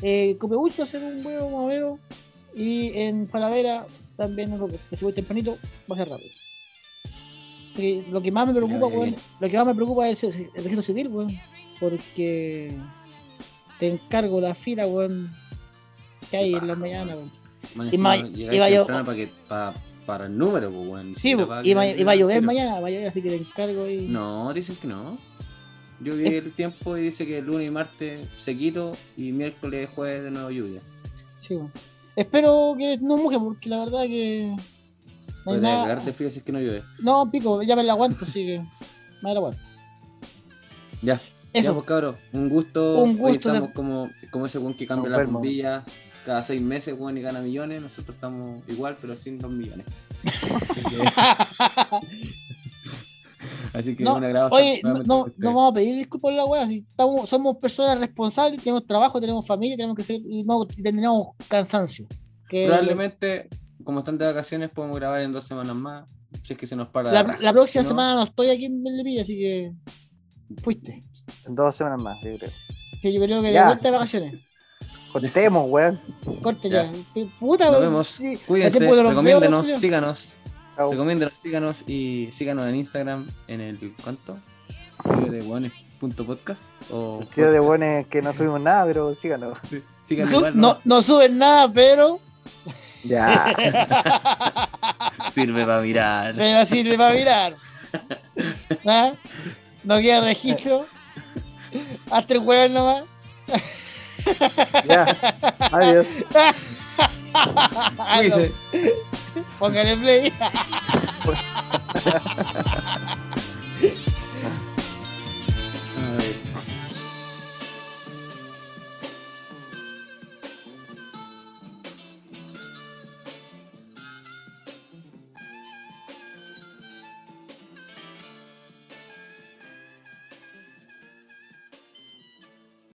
Eh, a ser un huevo más o menos, y en Falavera también, no, si voy tempranito, va a ser rápido. Que lo que más me preocupa, weón, lo que más me preocupa es el, el registro civil, weón, porque te encargo la fila, weón, que hay en la mañana, weón. Y ma- va yo- para, que, pa- para el número, pues, weón. Sí, para va a llover mañana, va a llover, así que te encargo y... No, dicen que no. Yo vi el tiempo y dice que lunes y martes sequito y miércoles y jueves de nuevo lluvia. Sí, weón. Espero que no moje, porque la verdad que... No hay Puede nada... cagarte frío si es que no llueve. No, pico, ya me la aguanto, así que... Me la aguanto. Ya. Ya, Eso, pues cabros, un gusto. Un Hoy de- estamos como, como ese weón que cambia Nos las vemos. bombillas cada seis meses, weón, y gana millones. Nosotros estamos igual, pero sin dos millones. Así que, así que No, un agrado. Oye, no, no, no vamos a pedir disculpas la wea, si estamos, somos personas responsables, tenemos trabajo, tenemos familia, tenemos que ser, y, no, y tenemos cansancio. Que Probablemente, como están de vacaciones, podemos grabar en dos semanas más. Si es que se nos para. la, raja. la próxima no, semana no estoy aquí en Melipilla, así que fuiste. En dos semanas más, yo creo. Sí, yo creo que de Ya. vuelta de vacaciones. Contemos, weón. Corte Ya. ya. Puta, Nos weón, vemos. sí, Cuídense, recomiéndenos, veo, síganos. Chau. Recomiéndenos, síganos y síganos en Instagram en el ¿cuánto? De guanes.podcast o El de buenos que no subimos nada, pero síganos. Sí, síganos Su- igual, no, ¿no? no suben nada, pero, Ya. Sirve para mirar. pero sirve para mirar. ¿Ah? No queda registro. Hasta el hueón nomás. ya. Adiós. Ah, no. Póngale play.